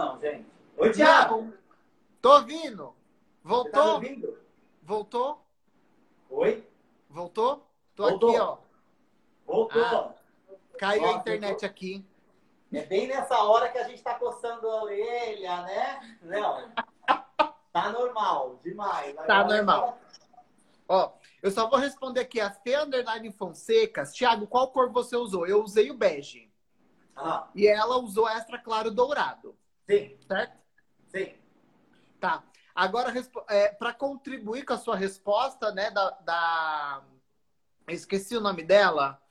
Não, gente. Oi, Thiago. Tô ouvindo. Voltou? Tá ouvindo? Voltou? Oi? Voltou? Tô Voltou. aqui, ó. Voltou. Ah, caiu a internet aqui. É bem nessa hora que a gente tá coçando a orelha, né? Não. Tá normal, demais. Agora tá normal. Ó, eu só vou responder aqui a Fê Underline Fonseca. Thiago, qual cor você usou? Eu usei o bege. Ah. E ela usou extra claro dourado. Sim. Certo? Sim. Tá. Agora, é, para contribuir com a sua resposta, né, da, da... Esqueci o nome dela.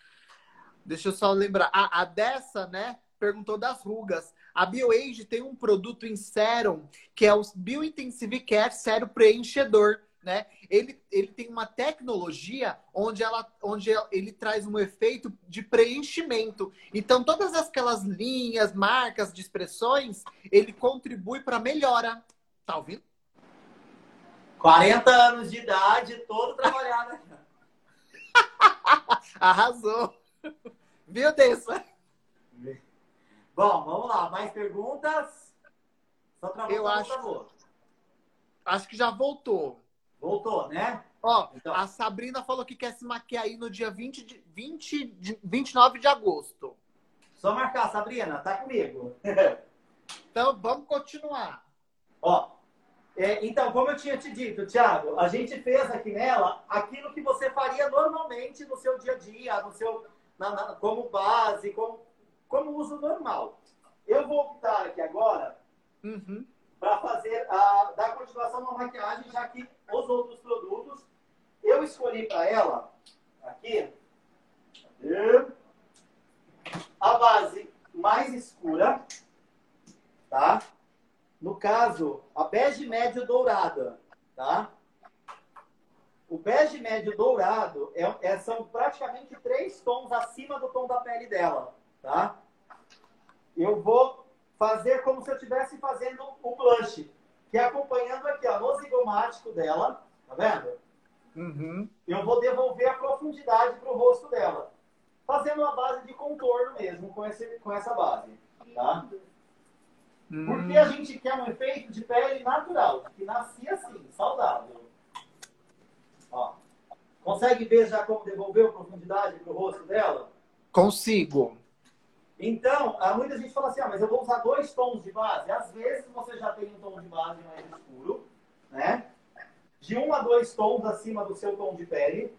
Deixa eu só lembrar. A, dessa, né, perguntou das rugas. A BioAge tem um produto em sérum que é o Biointensive Care Sérum Preenchedor né? Ele, ele tem uma tecnologia onde, ela, onde ele traz um efeito de preenchimento. Então, todas aquelas linhas, marcas de expressões, ele contribui para melhora. Tá ouvindo? 40 anos de idade, todo trabalhado. <laughs> Arrasou. Viu, Dessa? Bom, vamos lá. Mais perguntas? Só travou, Eu acho- travou. Acho que já voltou. Voltou, né? Ó, Então. a Sabrina falou que quer se maquiar aí no dia 20 de, 20 de, 29 de agosto. Só marcar, Sabrina, tá comigo. <laughs> Então, vamos continuar. Ó, é, então, como eu tinha te dito, Thiago, a gente fez aqui nela aquilo que você faria normalmente no seu dia a dia, no seu, na- na- como base, como, como uso normal. Eu vou optar aqui agora Uhum. Para fazer a dar continuação na maquiagem, já que os outros produtos eu escolhi para ela aqui a base mais escura, tá? No caso, a bege médio dourada, tá? O bege médio dourado é, é- são praticamente três tons acima do tom da pele dela, tá? Eu vou fazer como se eu estivesse fazendo o blush, que é acompanhando aqui, ó, no zigomático dela, tá vendo? Uhum. Eu vou devolver a profundidade pro rosto dela, fazendo uma base de contorno mesmo com, esse, com essa base, tá? Porque a gente quer um efeito de pele natural, que nascia assim, saudável. Ó. Consegue ver já como devolveu a profundidade pro rosto dela? Consigo. Então, há muita gente fala assim, ah, mas eu vou usar dois tons de base. Às vezes você já tem um tom de base mais escuro, né? De um a dois tons acima do seu tom de pele.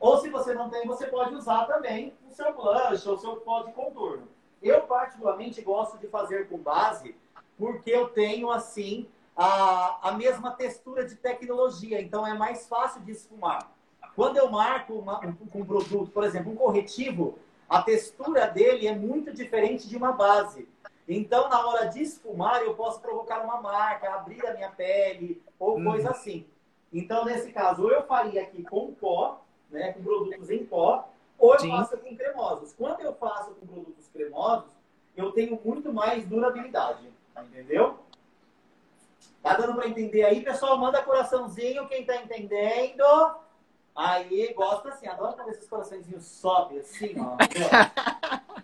Ou se você não tem, você pode usar também o seu blush ou o seu pó de contorno. Eu, particularmente, gosto de fazer com base porque eu tenho, assim, a, a mesma textura de tecnologia. Então, é mais fácil de esfumar. Quando eu marco uma, um, um produto, por exemplo, um corretivo, a textura dele é muito diferente de uma base. Então, na hora de esfumar, eu posso provocar uma marca, abrir a minha pele ou Uhum. coisa assim. Então, nesse caso, ou eu faria aqui com pó, né, com produtos em pó, ou eu Sim. faço com cremosos. Quando eu faço com produtos cremosos, eu tenho muito mais durabilidade. Entendeu? Tá dando para entender aí, pessoal? Manda coraçãozinho, quem tá entendendo. Aí, gosta assim, adoro quando esses coraçõezinhos sobem assim, ó. <laughs>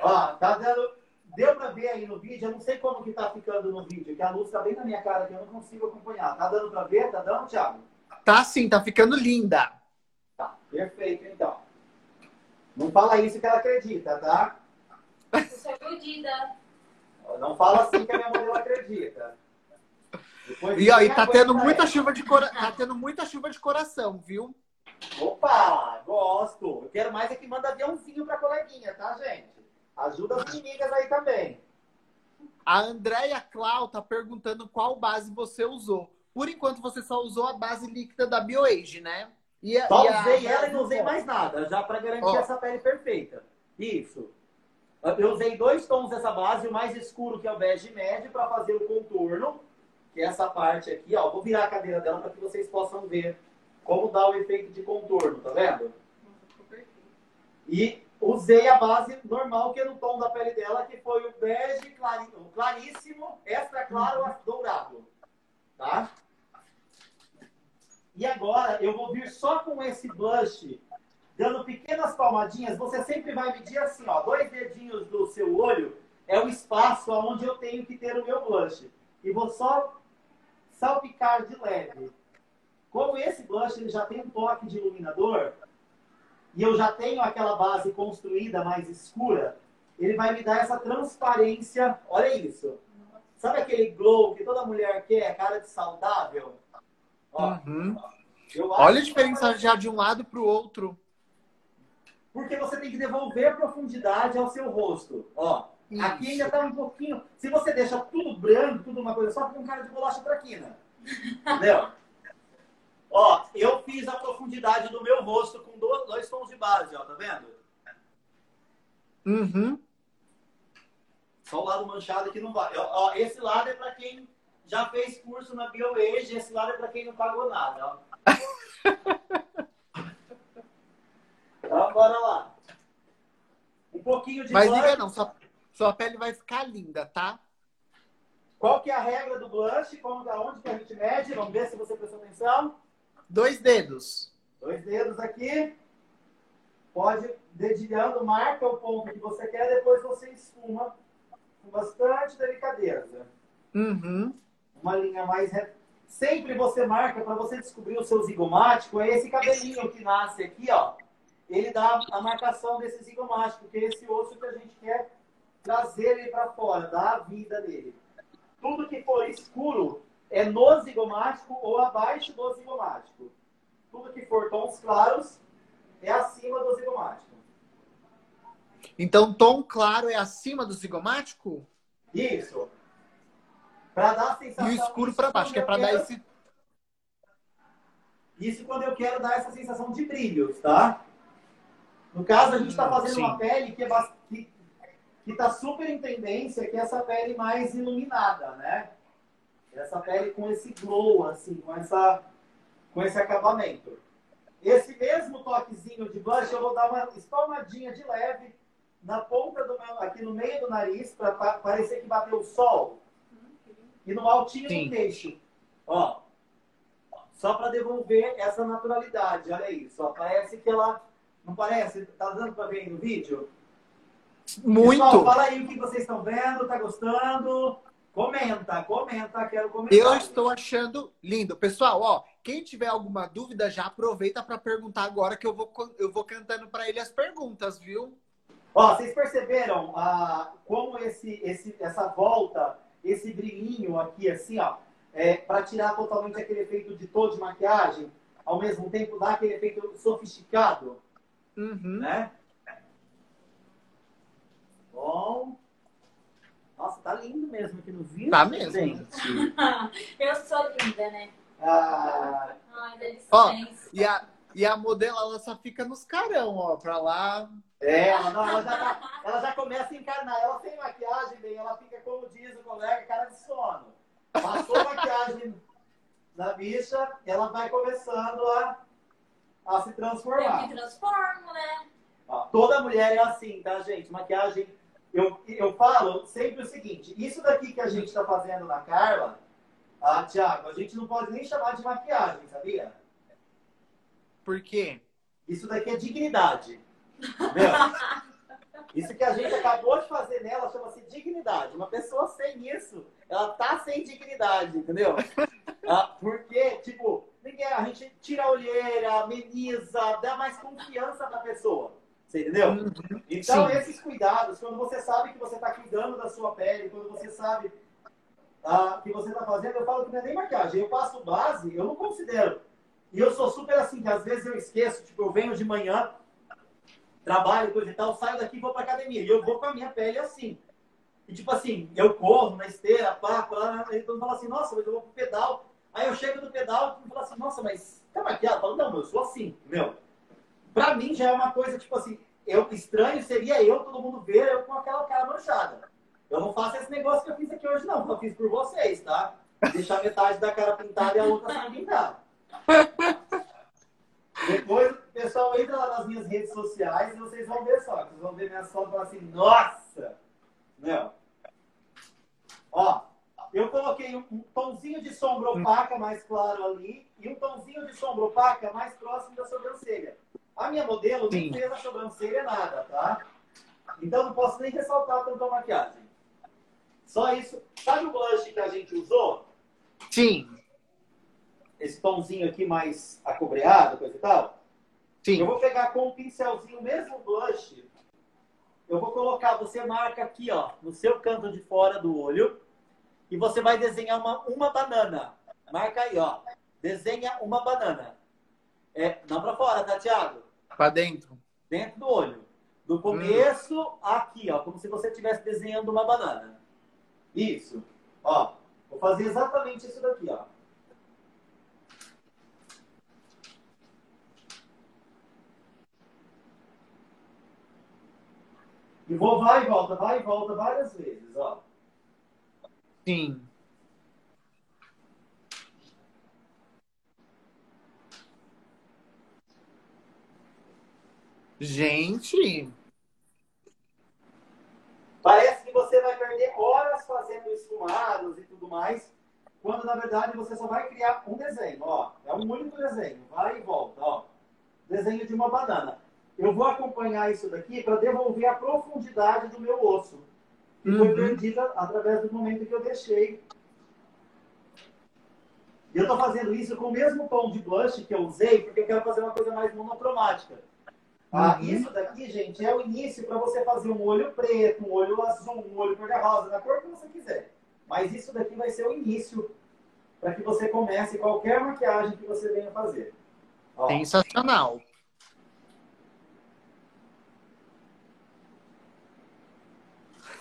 ó, tá dando. Deu pra ver aí no vídeo? Eu não sei como que tá ficando no vídeo, que a luz tá bem na minha cara que eu não consigo acompanhar. Tá dando pra ver? Tá dando, Thiago? Tá sim, tá ficando linda. Tá, perfeito então. Não fala isso que ela acredita, tá? Eu sou iludida. Não fala assim que a minha modelo acredita. E aí, tá tendo muita chuva de cora... tá tendo muita chuva de coração, viu? Opa, gosto. Eu quero mais é que manda aviãozinho pra coleguinha, tá, gente? Ajuda as inimigas aí também. A Andrea Clau tá perguntando qual base você usou. Por enquanto, você só usou a base líquida da BioAge, né? E a, Só e a usei ela e não usei mais nada, já pra garantir Ó. essa pele perfeita. Isso. Eu usei dois tons dessa base, o mais escuro, que é o bege médio, pra fazer o contorno, que é essa parte aqui, ó. Vou virar a cadeira dela para que vocês possam ver como dá o efeito de contorno, tá vendo? E usei a base normal, que é no tom da pele dela, que foi o bege clari- o claríssimo, extra claro, dourado. Tá? E agora eu vou vir só com esse blush, dando pequenas palmadinhas. Você sempre vai medir assim, ó, dois dedinhos do seu olho é o espaço onde eu tenho que ter o meu blush. E vou só salpicar de leve. Como esse blush ele já tem um toque de iluminador, e eu já tenho aquela base construída mais escura, ele vai me dar essa transparência. Olha isso. Sabe aquele glow que toda mulher quer, cara de saudável? Ó, Uhum. Olha a que diferença já de um lado pro outro. Porque você tem que devolver profundidade ao seu rosto. Ó, aqui Isso. ainda tá um pouquinho. Se você deixa tudo branco, tudo uma coisa só, fica um cara de bolacha traquina. Entendeu? <laughs> ó, eu fiz a profundidade do meu rosto com dois, dois tons de base, ó, tá vendo? Uhum. Só o lado manchado que não vai. Ó, ó, esse lado é pra quem já fez curso na BioAge, esse lado é pra quem não pagou nada, ó. <laughs> então, bora lá. Um pouquinho de Mas liga não, sua, sua pele vai ficar linda, tá? Qual que é a regra do blush? Como, aonde que a gente mede? Vamos ver se você prestou atenção. Dois dedos. Dois dedos aqui. pode, dedilhando, marca o ponto que você quer, depois você esfuma com bastante delicadeza. Uhum. Uma linha mais reta. Sempre você marca, para você descobrir o seu zigomático, é esse cabelinho que nasce aqui, ó. Ele dá a marcação desse zigomático, que é esse osso que a gente quer trazer ele para fora, dar a vida nele. Tudo que for escuro é no zigomático ou abaixo do zigomático. Tudo que for tons claros é acima do zigomático. Então, tom claro é acima do zigomático? Isso. Para dar a sensação. E o escuro para baixo, que é para quero... dar esse. Isso quando eu quero dar essa sensação de brilhos, tá? No caso, a gente está fazendo Sim. uma pele que é bast... que está super em tendência, que é essa pele mais iluminada, né? Essa pele com esse glow, assim, com, essa... com esse acabamento. Esse mesmo toquezinho de blush, eu vou dar uma espalmadinha de leve na ponta do meu, aqui no meio do nariz, para parecer que bateu o sol. E no altinho Sim. do queixo. Ó. Só para devolver essa naturalidade. Olha isso. Ó. Parece que ela. Não parece? Tá dando para ver aí no vídeo? Muito! Pessoal, fala aí o que vocês estão vendo, tá gostando? Comenta, comenta, quero comentar. Eu estou achando lindo. Pessoal, ó, quem tiver alguma dúvida, já aproveita para perguntar agora que eu vou, eu vou cantando para ele as perguntas, viu? Ó, vocês perceberam ah, como esse, esse, essa volta, esse brilhinho aqui, assim, ó, é, para tirar totalmente aquele efeito de tom de maquiagem, ao mesmo tempo dar aquele efeito sofisticado, Uhum. né? Bom. Nossa, tá lindo mesmo aqui no vídeo. Tá mesmo. Gente. <laughs> Eu sou linda, né? Ah, Ai, delícia. Ó, E a, e a modelo, ela só fica nos carão, ó, pra lá. é, ela, não, ela, já tá- ela já começa a encarnar. Ela sem maquiagem, bem, ela fica, como diz o colega, cara de sono. Passou a maquiagem na bicha, ela vai começando a, a se Eu transformar. me transformo, né? Ó, toda mulher é assim, tá, gente? Maquiagem. Eu, eu falo sempre o seguinte: isso daqui que a gente está fazendo na Carla, ah, Thiago, a gente não pode nem chamar de maquiagem, sabia? Por quê? Isso daqui é dignidade. Isso que a gente acabou de fazer nela chama-se dignidade. Uma pessoa sem isso, ela tá sem dignidade, entendeu? Ah, porque, tipo, ninguém, a gente tira a olheira, ameniza, dá mais confiança pra pessoa. Você entendeu? Então, Sim. esses cuidados, quando você sabe que você está cuidando da sua pele, quando você sabe ah, que você está fazendo, eu falo que não é nem maquiagem. Eu passo base, eu não considero. E eu sou super assim, que às vezes eu esqueço, tipo, eu venho de manhã, trabalho, coisa e tal, saio daqui e vou pra academia. E eu vou com a minha pele assim. E tipo assim, eu corro na esteira, pá, pá, aí todo mundo fala assim, nossa, mas eu vou pro pedal. Aí eu chego no pedal e fala assim, nossa, mas tá maquiado? Eu falo, não, eu sou assim, meu. Pra mim já é uma coisa, tipo assim, eu estranho seria eu, todo mundo ver eu com aquela cara manchada. Eu não faço esse negócio que eu fiz aqui hoje, não. Eu fiz por vocês, tá? Deixar metade da cara pintada e a outra sem pintar. Depois, o pessoal entra lá nas minhas redes sociais e vocês vão ver só. Vocês vão ver minhas fotos e falar assim, nossa! Meu. Ó, eu coloquei um, tomzinho de sombra opaca mais claro ali e um tomzinho de sombra opaca mais próximo da sobrancelha. A minha modelo Sim. fez a sobrancelha nada, tá? Então não posso nem ressaltar tanto a maquiagem. Só isso. Sabe o blush que a gente usou? Sim, Esse tomzinho aqui mais acobreado, coisa e tal? Eu sim. vou pegar com um pincelzinho, o mesmo blush. Eu vou colocar, você marca aqui, ó, no seu canto de fora do olho. E você vai desenhar uma, uma banana. Marca aí, ó. Desenha uma banana. É, não pra fora, tá, Thiago? Pra dentro. Dentro do olho. Do começo aqui, ó. Como se você estivesse desenhando uma banana. Isso. Ó. Vou fazer exatamente isso daqui, ó. E vou vai e volta, vai e volta várias vezes, ó. Sim. Gente, Parece que você vai perder horas fazendo esfumados e tudo mais, quando na verdade você só vai criar um desenho, ó. É um único desenho, vai e volta, ó. Desenho de uma banana. eu vou acompanhar isso daqui para devolver a profundidade do meu osso. Que foi Uhum. perdida através do momento que eu deixei. E eu estou fazendo isso com o mesmo tom de blush que eu usei, porque eu quero fazer uma coisa mais monocromática. Ah, Uhum. Isso daqui, gente, é o início para você fazer um olho preto, um olho azul, um olho cor-de-rosa, da cor que você quiser. Mas isso daqui vai ser o início para que você comece qualquer maquiagem que você venha fazer. Ó, Sensacional.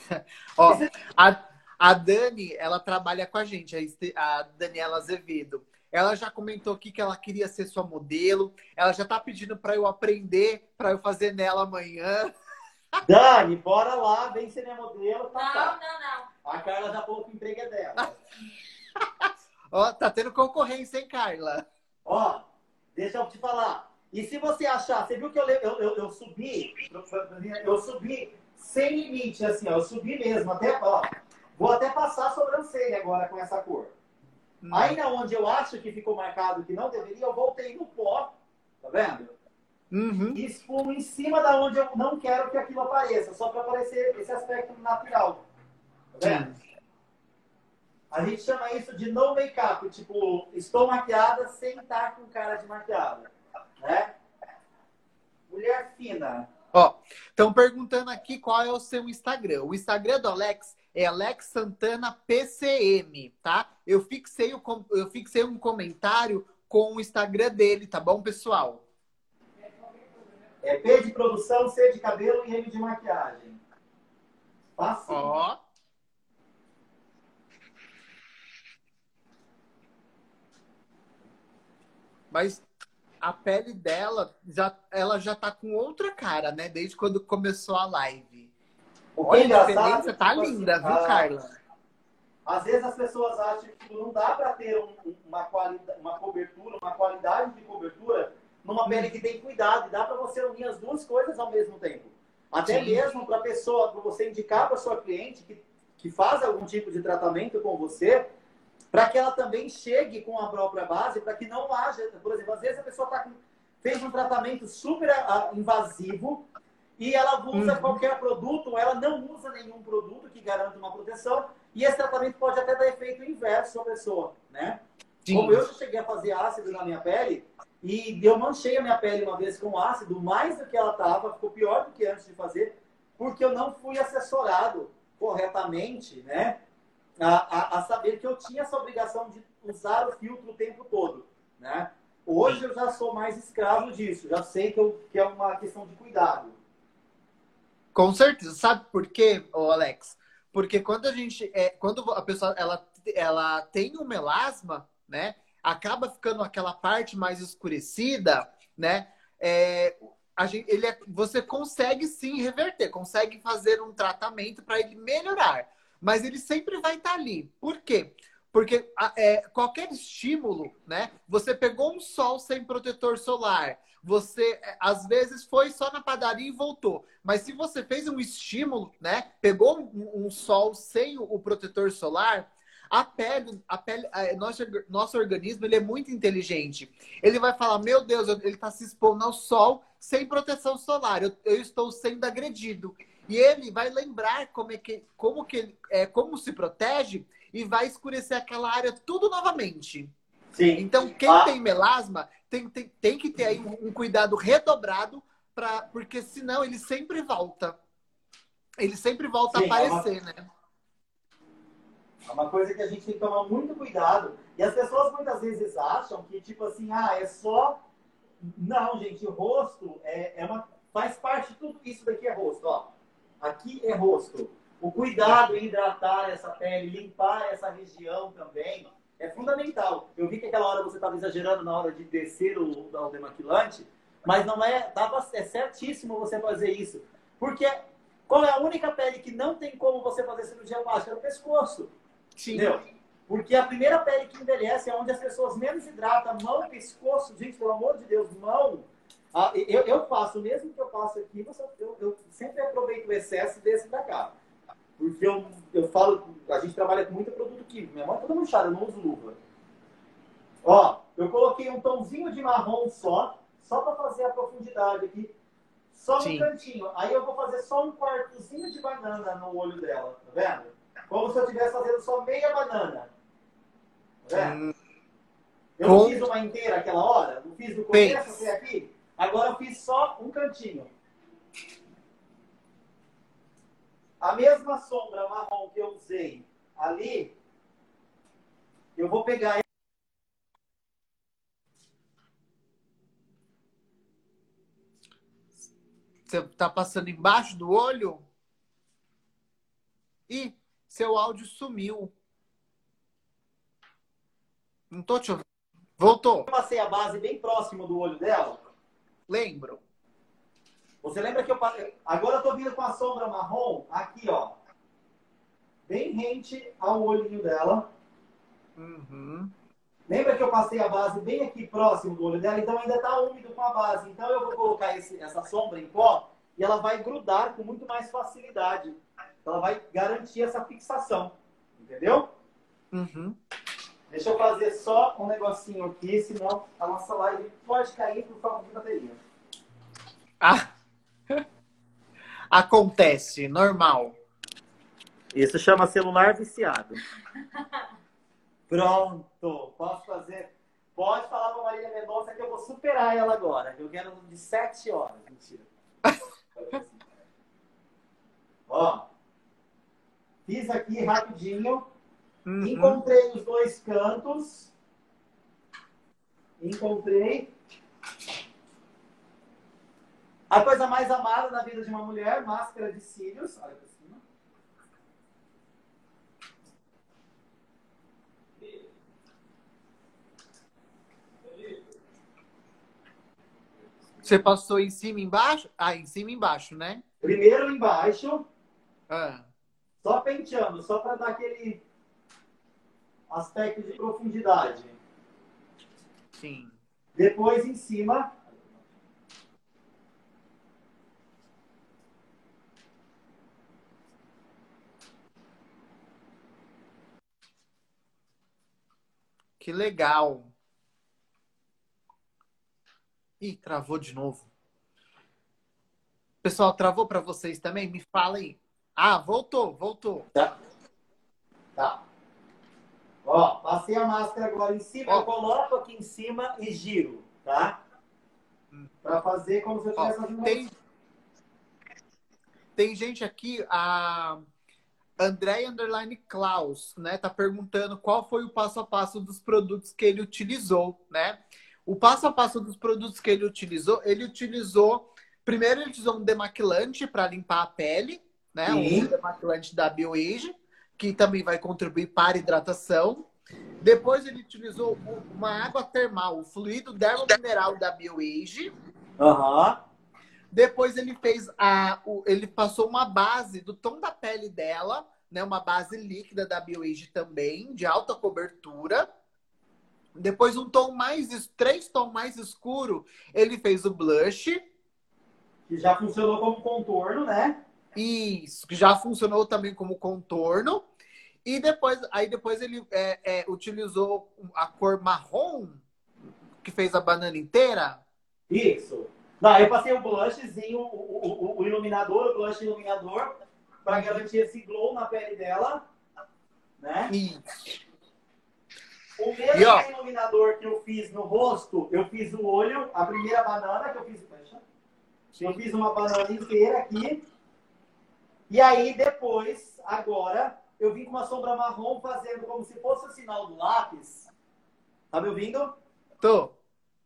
<laughs> Ó, a, a Dani, ela trabalha com a gente, a a Daniela Azevedo. Ela já comentou aqui que ela queria ser sua modelo. Ela já tá pedindo para eu aprender, para eu fazer nela amanhã. Dani, bora lá, vem ser minha modelo. Tá, Não, tá. não, não. A Carla já falou que o emprego é dela. <laughs> Ó, tá tendo concorrência, hein, Carla? Ó, deixa eu te falar. E se você achar, você viu que eu, eu, eu, eu subi, eu subi sem limite, assim, ó, eu subi mesmo, até, ó, vou até passar a sobrancelha agora com essa cor. Aí na onde eu acho que ficou marcado que não deveria, eu voltei no pó, tá vendo? Uhum. E espumo em cima da onde eu não quero que aquilo apareça, só para aparecer esse aspecto natural. Tá vendo? A gente chama isso de no make-up, tipo, estou maquiada sem estar com cara de maquiada, né? Mulher fina. Ó, estão perguntando aqui qual é o seu Instagram. O Instagram do Alex é Alex Santana PCM, tá? Eu fixei, o, eu fixei um comentário com o Instagram dele, tá bom, pessoal? É P de produção, C de cabelo e M de maquiagem. Fácil. Ó. Mas a pele dela, já, ela já tá com outra cara, né? Desde quando começou a live. O que é Olha, a engraçado, tá tipo linda, assim, viu, a- Carla? Às vezes as pessoas acham que não dá para ter um- uma, qualidade, uma cobertura, uma qualidade de cobertura numa pele que tem cuidado. E dá para você unir as duas coisas ao mesmo tempo. Até Sim. mesmo para a pessoa, para você indicar para sua cliente que, que faz algum tipo de tratamento com você, para que ela também chegue com a própria base, para que não haja, por exemplo, às vezes a pessoa tá com- fez um tratamento super ah, invasivo e ela usa Uhum. qualquer produto, ela não usa nenhum produto que garanta uma proteção, e esse tratamento pode até dar efeito inverso à pessoa, né? Sim. Como eu cheguei a fazer ácido na minha pele, e eu manchei a minha pele uma vez com ácido, mais do que ela estava, ficou pior do que antes de fazer, porque eu não fui assessorado corretamente, né? A, a, a saber que eu tinha essa obrigação de usar o filtro o tempo todo, né? Hoje eu já sou mais escravo disso, já sei que, eu, que é uma questão de cuidado. Com certeza. Sabe por quê, Alex? Porque quando a gente. É, quando a pessoa ela, ela tem um melasma, né? Acaba ficando aquela parte mais escurecida, né? É, gente, ele é- você consegue sim reverter, consegue fazer um tratamento para ele melhorar. Mas ele sempre vai estar ali. Por quê? Porque é, qualquer estímulo, né? Você pegou um sol sem protetor solar, você é, às vezes foi só na padaria e voltou. Mas se você fez um estímulo, né? Pegou um, um sol sem o, o protetor solar, a pele, a pele, a- nosso, orga- nosso organismo ele é muito inteligente. Ele vai falar: Meu Deus, eu- ele está se expondo ao sol sem proteção solar. Eu, eu estou sendo agredido. E ele vai lembrar como é que, como que é, como se protege e vai escurecer aquela área tudo novamente. Sim. Então, quem Ah. tem melasma tem, tem, tem que ter aí um, um cuidado redobrado, pra, porque senão ele sempre volta. Ele sempre volta Sim, a é uma- aparecer, né? É uma coisa que a gente tem que tomar muito cuidado. E as pessoas muitas vezes acham que, tipo assim, ah, é só. Não, gente, o rosto é, é uma. faz parte de tudo isso daqui é rosto, ó. Aqui é rosto. O cuidado em hidratar essa pele, limpar essa região também é fundamental. Eu vi que aquela hora você estava exagerando na hora de descer o, o demaquilante, mas não é. Tava, é certíssimo você fazer isso. Porque qual é a única pele que não tem como você fazer cirurgia plástica? É o pescoço. Sim. Entendeu? Porque a primeira pele que envelhece é onde as pessoas menos hidratam. Mão, pescoço, gente, pelo amor de Deus, mão. Ah, eu, eu faço, mesmo que eu faça aqui, você- eu, eu sempre aproveito o excesso desse pra cá. Porque eu, eu falo, a gente trabalha com muito produto químico. Minha mão é toda manchada, eu não uso luva. Ó, eu coloquei um tomzinho de marrom só, só para fazer a profundidade aqui. Só Sim. um cantinho. Aí eu vou fazer só um quartozinho de banana no olho dela, tá vendo? Como se eu estivesse fazendo só meia banana. Tá vendo? Hum, Eu não fiz uma inteira aquela hora? Não fiz do começo até aqui? Agora eu fiz só um cantinho. A mesma sombra marrom que eu usei ali, eu vou pegar Você tá passando embaixo do olho? Ih, seu áudio sumiu. Não tô te ouvindo. Voltou. Eu passei a base bem próximo do olho dela. Lembro. Você lembra que eu passei. Agora eu tô vindo com a sombra marrom aqui, ó. Bem rente ao olhinho dela. Uhum. Lembra que eu passei a base bem aqui próximo do olho dela? Então ainda está úmido com a base. Então eu vou colocar esse- essa sombra em pó e ela vai grudar com muito mais facilidade. Ela vai garantir essa fixação. Entendeu? Uhum. Deixa eu fazer só um negocinho aqui, senão a nossa live pode cair por falta de bateria. Ah. Acontece, normal. Isso chama celular viciado. Pronto, posso fazer. Pode falar pra Marília Mendonça que eu vou superar ela agora. Eu quero de 7 horas. Mentira. <laughs> Ó. Fiz aqui rapidinho. Uhum. Encontrei os dois cantos. Encontrei. A coisa mais amada na vida de uma mulher, máscara de cílios. Olha pra cima. Você passou em cima e embaixo? Ah, em cima e embaixo, né? Primeiro embaixo, Ah. só penteando, só para dar aquele aspecto de profundidade. Sim. Depois em cima. Que legal. Ih, travou de novo. Pessoal, travou para vocês também? Me fala aí. Ah, voltou, voltou. Tá. Tá. Ó, passei a máscara agora em cima, Ó. eu coloco aqui em cima e giro, tá? Para fazer como se eu Ó, estivesse fazendo tem, tem gente aqui, a André Underline Klaus, né? Tá perguntando qual foi o passo a passo dos produtos que ele utilizou, né? O passo a passo dos produtos que ele utilizou, ele utilizou. Primeiro, ele utilizou um demaquilante para limpar a pele, né? Sim. Um demaquilante da BioAge, que também vai contribuir para a hidratação. Depois, ele utilizou uma água termal, o fluido dermomineral da BioAge. Aham. Depois ele fez a. o- ele passou uma base do tom da pele dela, né? Uma base líquida da BioAge também, de alta cobertura. Depois um tom mais. Três tons mais escuro, ele fez o blush. Que já funcionou como contorno, né? Isso, que já funcionou também como contorno. E depois, aí depois ele é, é, utilizou a cor marrom, que fez a banana inteira. Isso. Não, eu passei o blushzinho, o, o, o iluminador, o blush iluminador, para garantir esse glow na pele dela, né? E O mesmo E, ó. iluminador que eu fiz no rosto, eu fiz o olho, a primeira banana que eu fiz. Eu fiz uma banana inteira aqui. E aí, depois, agora, eu vim com uma sombra marrom fazendo como se fosse o sinal do lápis. Tá me ouvindo? tô.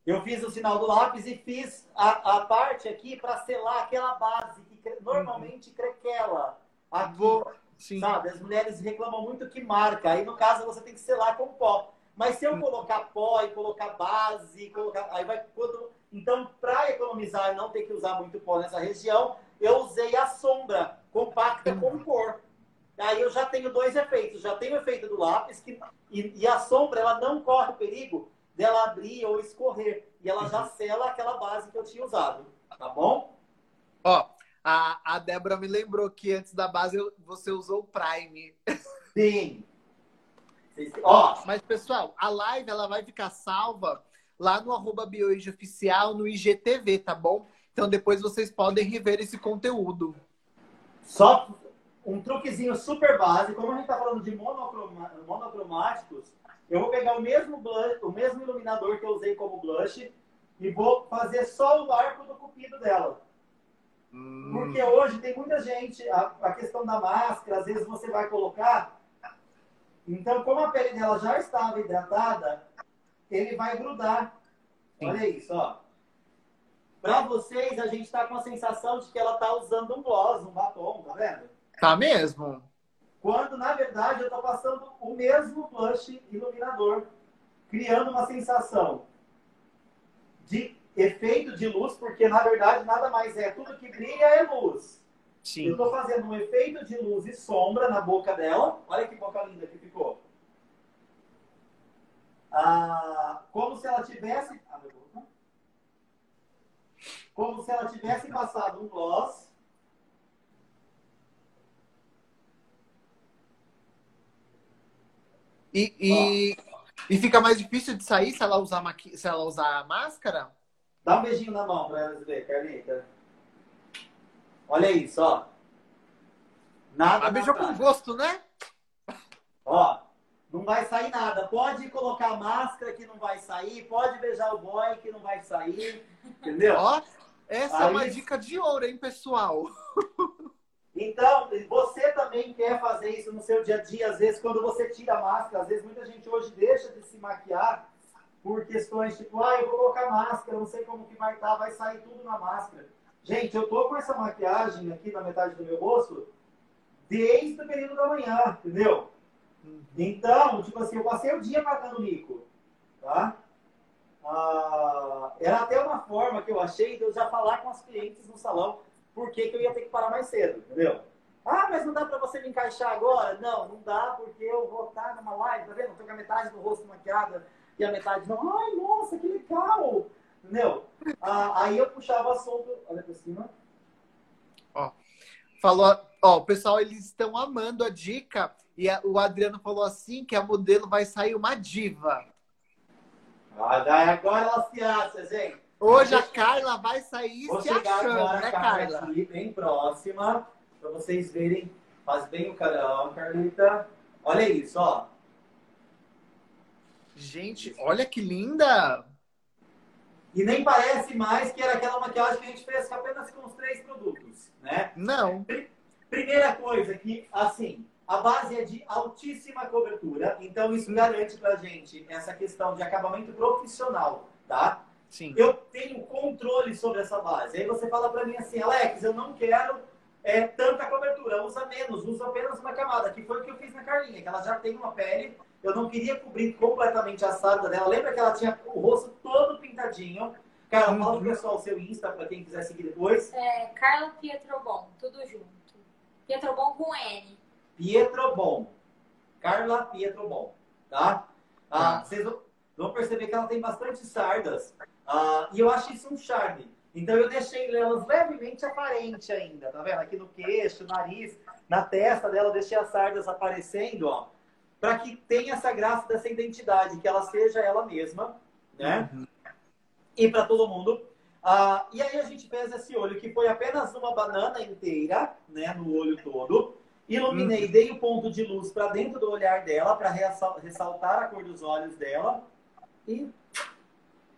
Eu fiz o sinal do lápis e fiz a, a parte aqui para selar aquela base que cre- normalmente crequela. Aqui, Vou. Sim. sabe? As mulheres reclamam muito que marca. Aí, no caso, você tem que selar com pó. Mas se eu colocar pó e colocar base, colocar... aí vai quando... Então, para economizar e não ter que usar muito pó nessa região, eu usei a sombra compacta com cor. Aí eu já tenho dois efeitos. Já tenho o efeito do lápis que... e, e a sombra ela não corre perigo dela abrir ou escorrer. E ela já sela aquela base que eu tinha usado. Tá bom? Ó, a, a Débora me lembrou que antes da base você usou o Prime. Sim. Ó, Mas, pessoal, a live ela vai ficar salva lá no arroba Oficial, no IGTV, tá bom? Então depois vocês podem rever esse conteúdo. Só um truquezinho super básico, como a gente está falando de monocroma, monocromáticos, eu vou pegar o mesmo, blush, o mesmo iluminador que eu usei como blush e vou fazer só o arco do cupido dela. Hum. Porque hoje tem muita gente, a, a, questão da máscara, às vezes você vai colocar. Então, como a pele dela já estava hidratada, ele vai grudar. Sim. Olha isso, ó. Para vocês, a gente está com a sensação de que ela está usando um gloss, um batom, tá vendo? Tá mesmo? Quando, na verdade, eu estou passando o mesmo blush iluminador, criando uma sensação de efeito de luz, porque, na verdade, nada mais é. Tudo que brilha é luz. Sim. Eu estou fazendo um efeito de luz e sombra na boca dela. Olha que boca linda que ficou. Ah, como se ela tivesse... Como se ela tivesse passado um gloss E, e, e, fica mais difícil de sair se ela usar, maqui... se ela usar a máscara? Dá um beijinho na mão pra elas ver, Carlita. Olha isso, ó. Nada. Ah, beijou com gosto, né? Ó, não vai sair nada. Pode colocar a máscara que não vai sair, pode beijar o boy que não vai sair. Entendeu? Ó, essa Aí... é uma dica de ouro, hein, pessoal? <laughs> Então, você também quer fazer isso no seu dia a dia, às vezes, quando você tira a máscara, às vezes muita gente hoje deixa de se maquiar por questões tipo, ah, eu vou colocar máscara, não sei como que vai estar, tá, vai sair tudo na máscara. Gente, eu tô com essa maquiagem aqui na metade do meu rosto desde o período da manhã, entendeu? Então, tipo assim, eu passei o dia matando mico, tá? Ah, era até uma forma que eu achei de eu já falar com as clientes no salão por que, que eu ia ter que parar mais cedo, entendeu? Ah, mas não dá para você me encaixar agora? Não, não dá porque eu vou estar numa live, tá vendo? Estou com a metade do rosto maquiada e a metade não. Ai, nossa, que legal! Entendeu? Ah, aí eu puxava o assunto. Olha para cima. Ó, falou, ó, o pessoal, eles estão amando a dica. E a, o Adriano falou assim que a modelo vai sair uma diva. Ah, agora ela se acha, gente. Hoje a Carla vai sair Vou se achando, agora, né, Carla? Aqui, bem próxima, para vocês verem. Faz bem o carão, Carlita. Olha isso, ó. Gente, olha que linda! E nem parece mais que era aquela maquiagem que a gente fez apenas com os três produtos, né? Não. Primeira coisa que, assim, a base é de altíssima cobertura, então isso garante pra gente essa questão de acabamento profissional, tá? Sim. Eu tenho controle sobre essa base. Aí você fala para mim assim, Alex, eu não quero é, tanta cobertura, usa menos, usa apenas uma camada, que foi o que eu fiz na Carlinha, que ela já tem uma pele, eu não queria cobrir completamente a sarda dela. Lembra que ela tinha o rosto todo pintadinho? Cara, uhum. fala pro pessoal o seu Insta, para quem quiser seguir depois. É, Carla Pietrobon, tudo junto. Pietrobon com N. Pietrobon. Carla Pietrobon, tá? Ah, tá. vocês vão perceber que ela tem bastante sardas. Uh, e eu acho isso um charme. Então eu deixei elas levemente aparente ainda, tá vendo? Aqui no queixo, nariz, na testa dela, eu deixei as sardas aparecendo, ó. Para que tenha essa graça dessa identidade, que ela seja ela mesma, né? Uhum. E para todo mundo. Uh, e aí a gente fez esse olho, que foi apenas uma banana inteira, né? No olho todo. Iluminei, uhum. dei o ponto de luz para dentro do olhar dela, para ressaltar a cor dos olhos dela. E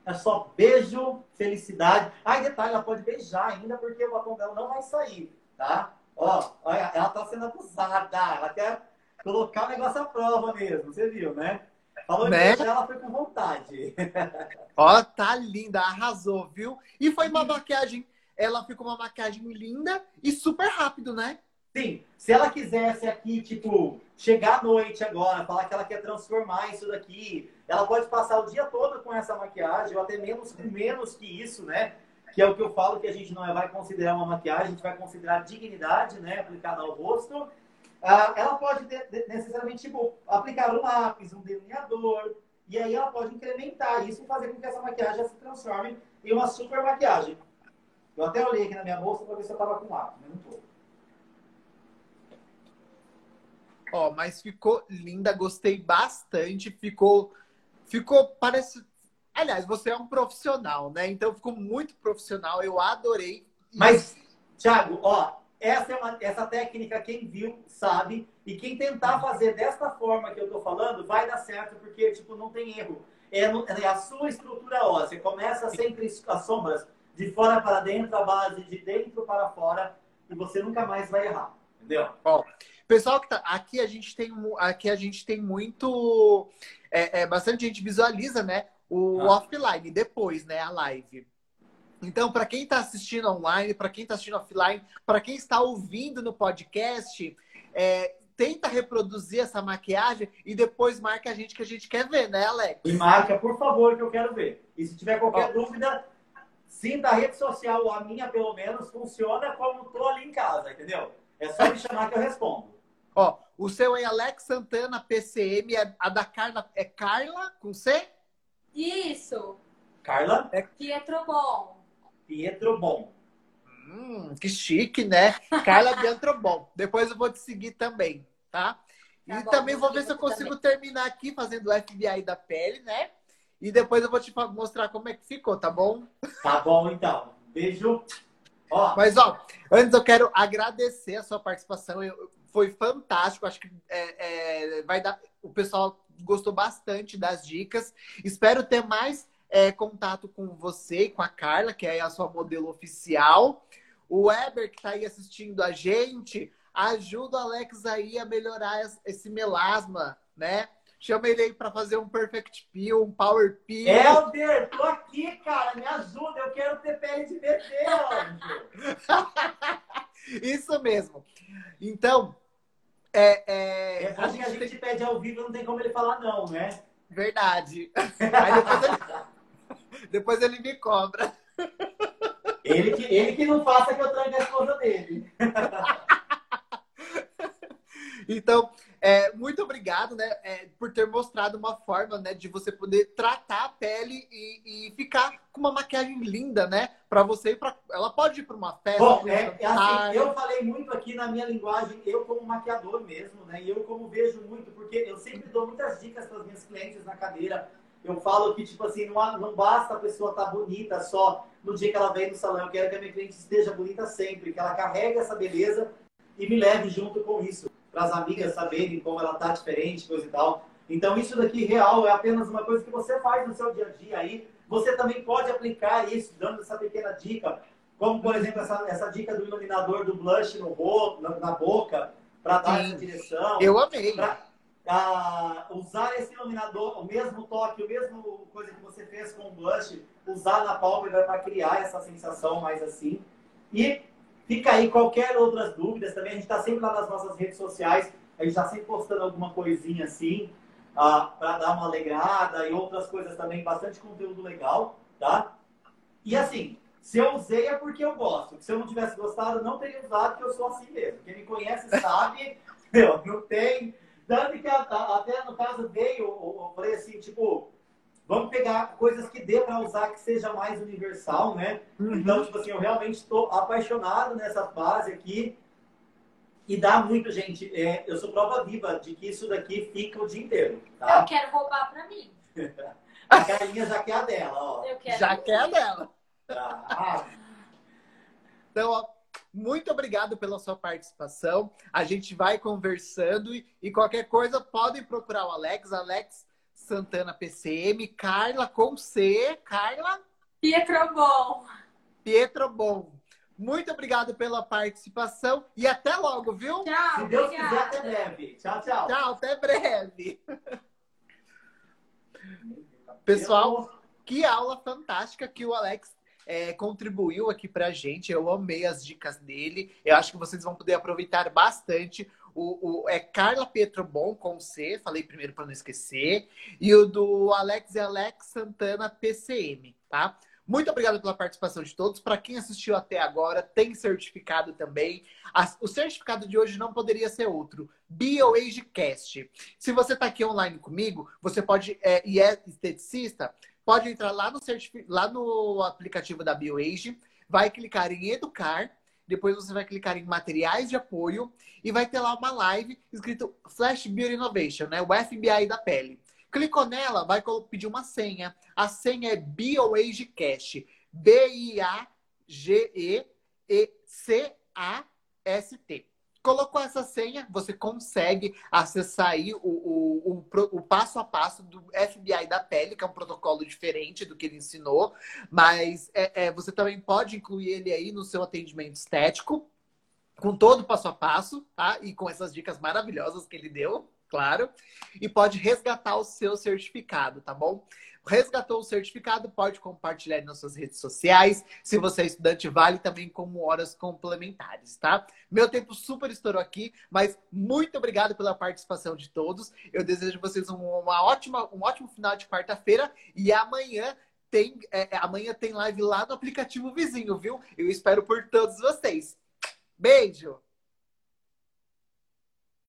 é só beijo, felicidade. Ah, detalhe, ela pode beijar ainda porque o batom dela não vai sair, tá? Ó, olha, ela tá sendo abusada. Ela quer colocar o negócio à prova mesmo, você viu, né? Falou né? que ela foi com vontade. <laughs> Ó, tá linda, arrasou, viu? E foi uma maquiagem, ela ficou uma maquiagem linda e super rápido, né? Sim, se ela quisesse aqui, tipo, chegar à noite agora, falar que ela quer transformar isso daqui, ela pode passar o dia todo com essa maquiagem, ou até menos com menos que isso, né? Que é o que eu falo que a gente não vai considerar uma maquiagem, a gente vai considerar dignidade, né? Aplicada ao rosto. Ah, ela pode necessariamente, tipo, aplicar um lápis, um delineador, e aí ela pode incrementar isso e fazer com que essa maquiagem se transforme em uma super maquiagem. Eu até olhei aqui na minha bolsa para ver se eu tava com lápis, mas não tô. Ó, mas ficou linda, gostei bastante. Ficou. Ficou. Parece. Aliás, você é um profissional, né? Então ficou muito profissional, eu adorei. Mas, Thiago, ó, essa, é uma, essa técnica, quem viu, sabe. E quem tentar fazer desta forma que eu tô falando, vai dar certo, porque, tipo, não tem erro. É, no, é a sua estrutura óssea. Começa sempre as sombras de fora para dentro, a base de dentro para fora, e você nunca mais vai errar. Entendeu? Ó, pessoal que tá aqui a gente tem aqui a gente tem muito é, é bastante gente visualiza, né? O ah. offline depois, né? A live. Então, para quem está assistindo online, para quem está assistindo offline, para quem está ouvindo no podcast, é, tenta reproduzir essa maquiagem e depois marca a gente que a gente quer ver, né, Alex? E marca, por favor, que eu quero ver. E se tiver qualquer Ó. dúvida, sim, da rede social, a minha pelo menos, funciona como tô ali em casa, entendeu? É só me chamar que eu respondo. Ó, o seu é Alex Santana PCM, é, a da Carla é Carla com C? Isso. Carla? É Pietro Bom. Pietro Bom. Hum, que chique, né? Carla Pietro Bom. Depois eu vou te seguir também, tá? tá e bom, também vou ver se eu consigo também. terminar aqui fazendo o FBI da pele, né? E depois eu vou te mostrar como é que ficou, tá bom? Tá bom, então. Beijo. Ó. Mas, ó, antes eu quero agradecer a sua participação. Eu, foi fantástico. Acho que é, é, vai dar. O pessoal gostou bastante das dicas. Espero ter mais é, contato com você e com a Carla, que é a sua modelo oficial. O Weber, que está aí assistindo a gente, ajuda o Alex aí a melhorar esse melasma, né? Chama ele aí para fazer um Perfect Peel, um Power Peel. Helder, tô aqui, cara, me ajuda. Eu quero ter pele de bebê. <laughs> Isso mesmo. Então, é, é, é acho que a gente pede ao vivo, não tem como ele falar não, né? Verdade. Aí depois ele, <laughs> depois ele me cobra. Ele que, ele que não faça que eu tranque a esposa dele. <laughs> Então, é, muito obrigado, né, é, por ter mostrado uma forma, né, de você poder tratar a pele e, e ficar com uma maquiagem linda, né, para você ir para, ela pode ir para uma festa. Bom, é, é assim, eu falei muito aqui na minha linguagem, eu como maquiador mesmo, né, e eu como vejo muito, porque eu sempre dou muitas dicas para as minhas clientes na cadeira. Eu falo que, tipo assim, não, não basta a pessoa estar tá bonita só no dia que ela vem no salão. Eu quero que a minha cliente esteja bonita sempre, que ela carregue essa beleza e me leve junto com isso para as amigas saberem como ela tá diferente, coisa e tal. Então, isso daqui real é apenas uma coisa que você faz no seu dia a dia aí. Você também pode aplicar isso, dando essa pequena dica, como, por exemplo, essa, essa dica do iluminador do blush no rosto, na, na boca, para dar Sim. essa direção. Eu amei. Pra, a, usar esse iluminador, o mesmo toque, o mesmo coisa que você fez com o blush, usar na pálpebra para criar essa sensação mais assim. E Fica aí qualquer outras dúvidas também. A gente está sempre lá nas nossas redes sociais. A gente está sempre postando alguma coisinha assim, uh, para dar uma alegrada e outras coisas também, bastante conteúdo legal, tá? E assim, se eu usei é porque eu gosto. Se eu não tivesse gostado, não teria usado, porque eu sou assim mesmo. Quem me conhece sabe, <laughs> meu, não tem. Tanto que até no caso veio, eu falei assim, tipo, Vamos pegar coisas que dê para usar que seja mais universal, né? Uhum. Então, tipo assim, eu realmente estou apaixonado nessa fase aqui. E dá muito, gente. É, eu sou prova viva de que isso daqui fica o dia inteiro. Tá? Eu quero roubar para mim. <laughs> a Carlinha já quer a dela, ó. Eu quero já quer a dela. Tá. Então, ó, muito obrigado pela sua participação. A gente vai conversando e, e qualquer coisa podem procurar o Alex. Alex Santana PCM, Carla com C, Carla Pietro Bom. Pietro Bom. Muito obrigado pela participação e até logo, viu? Tchau. Se Deus obrigada. quiser, até breve. Tchau, tchau. Tchau, até breve. Pessoal, que aula fantástica que o Alex é, contribuiu aqui pra gente. Eu amei as dicas dele. Eu acho que vocês vão poder aproveitar bastante. O, o, é Carla Bom com C, falei primeiro para não esquecer. E o do Alex e Alex Santana PCM, tá? Muito obrigado pela participação de todos. Para quem assistiu até agora, tem certificado também. o certificado de hoje não poderia ser outro. BioAgeCast. Se você está aqui online comigo, você pode, é, e é esteticista, pode entrar lá no, lá no aplicativo da BioAge, vai clicar em Educar depois você vai clicar em materiais de apoio e vai ter lá uma live escrito Flash Beauty Innovation, né? O FBI da pele. Clicou nela, vai pedir uma senha. A senha é BioAgeCast. B-I-A-G-E-C-A-S-T. Colocou essa senha, você consegue acessar aí o, o, o, o, passo a passo do FBI da pele, que é um protocolo diferente do que ele ensinou, mas é, é, você também pode incluir ele aí no seu atendimento estético, com todo o passo a passo, tá? E com essas dicas maravilhosas que ele deu, claro. E pode resgatar o seu certificado, tá bom? Resgatou o certificado, pode compartilhar nas suas redes sociais. Se você é estudante, vale também como horas complementares, tá? Meu tempo super estourou aqui, mas muito obrigado pela participação de todos. Eu desejo vocês uma ótima, um ótimo final de quarta-feira e amanhã tem, é, amanhã tem live lá no aplicativo vizinho, viu? Eu espero por todos vocês. Beijo!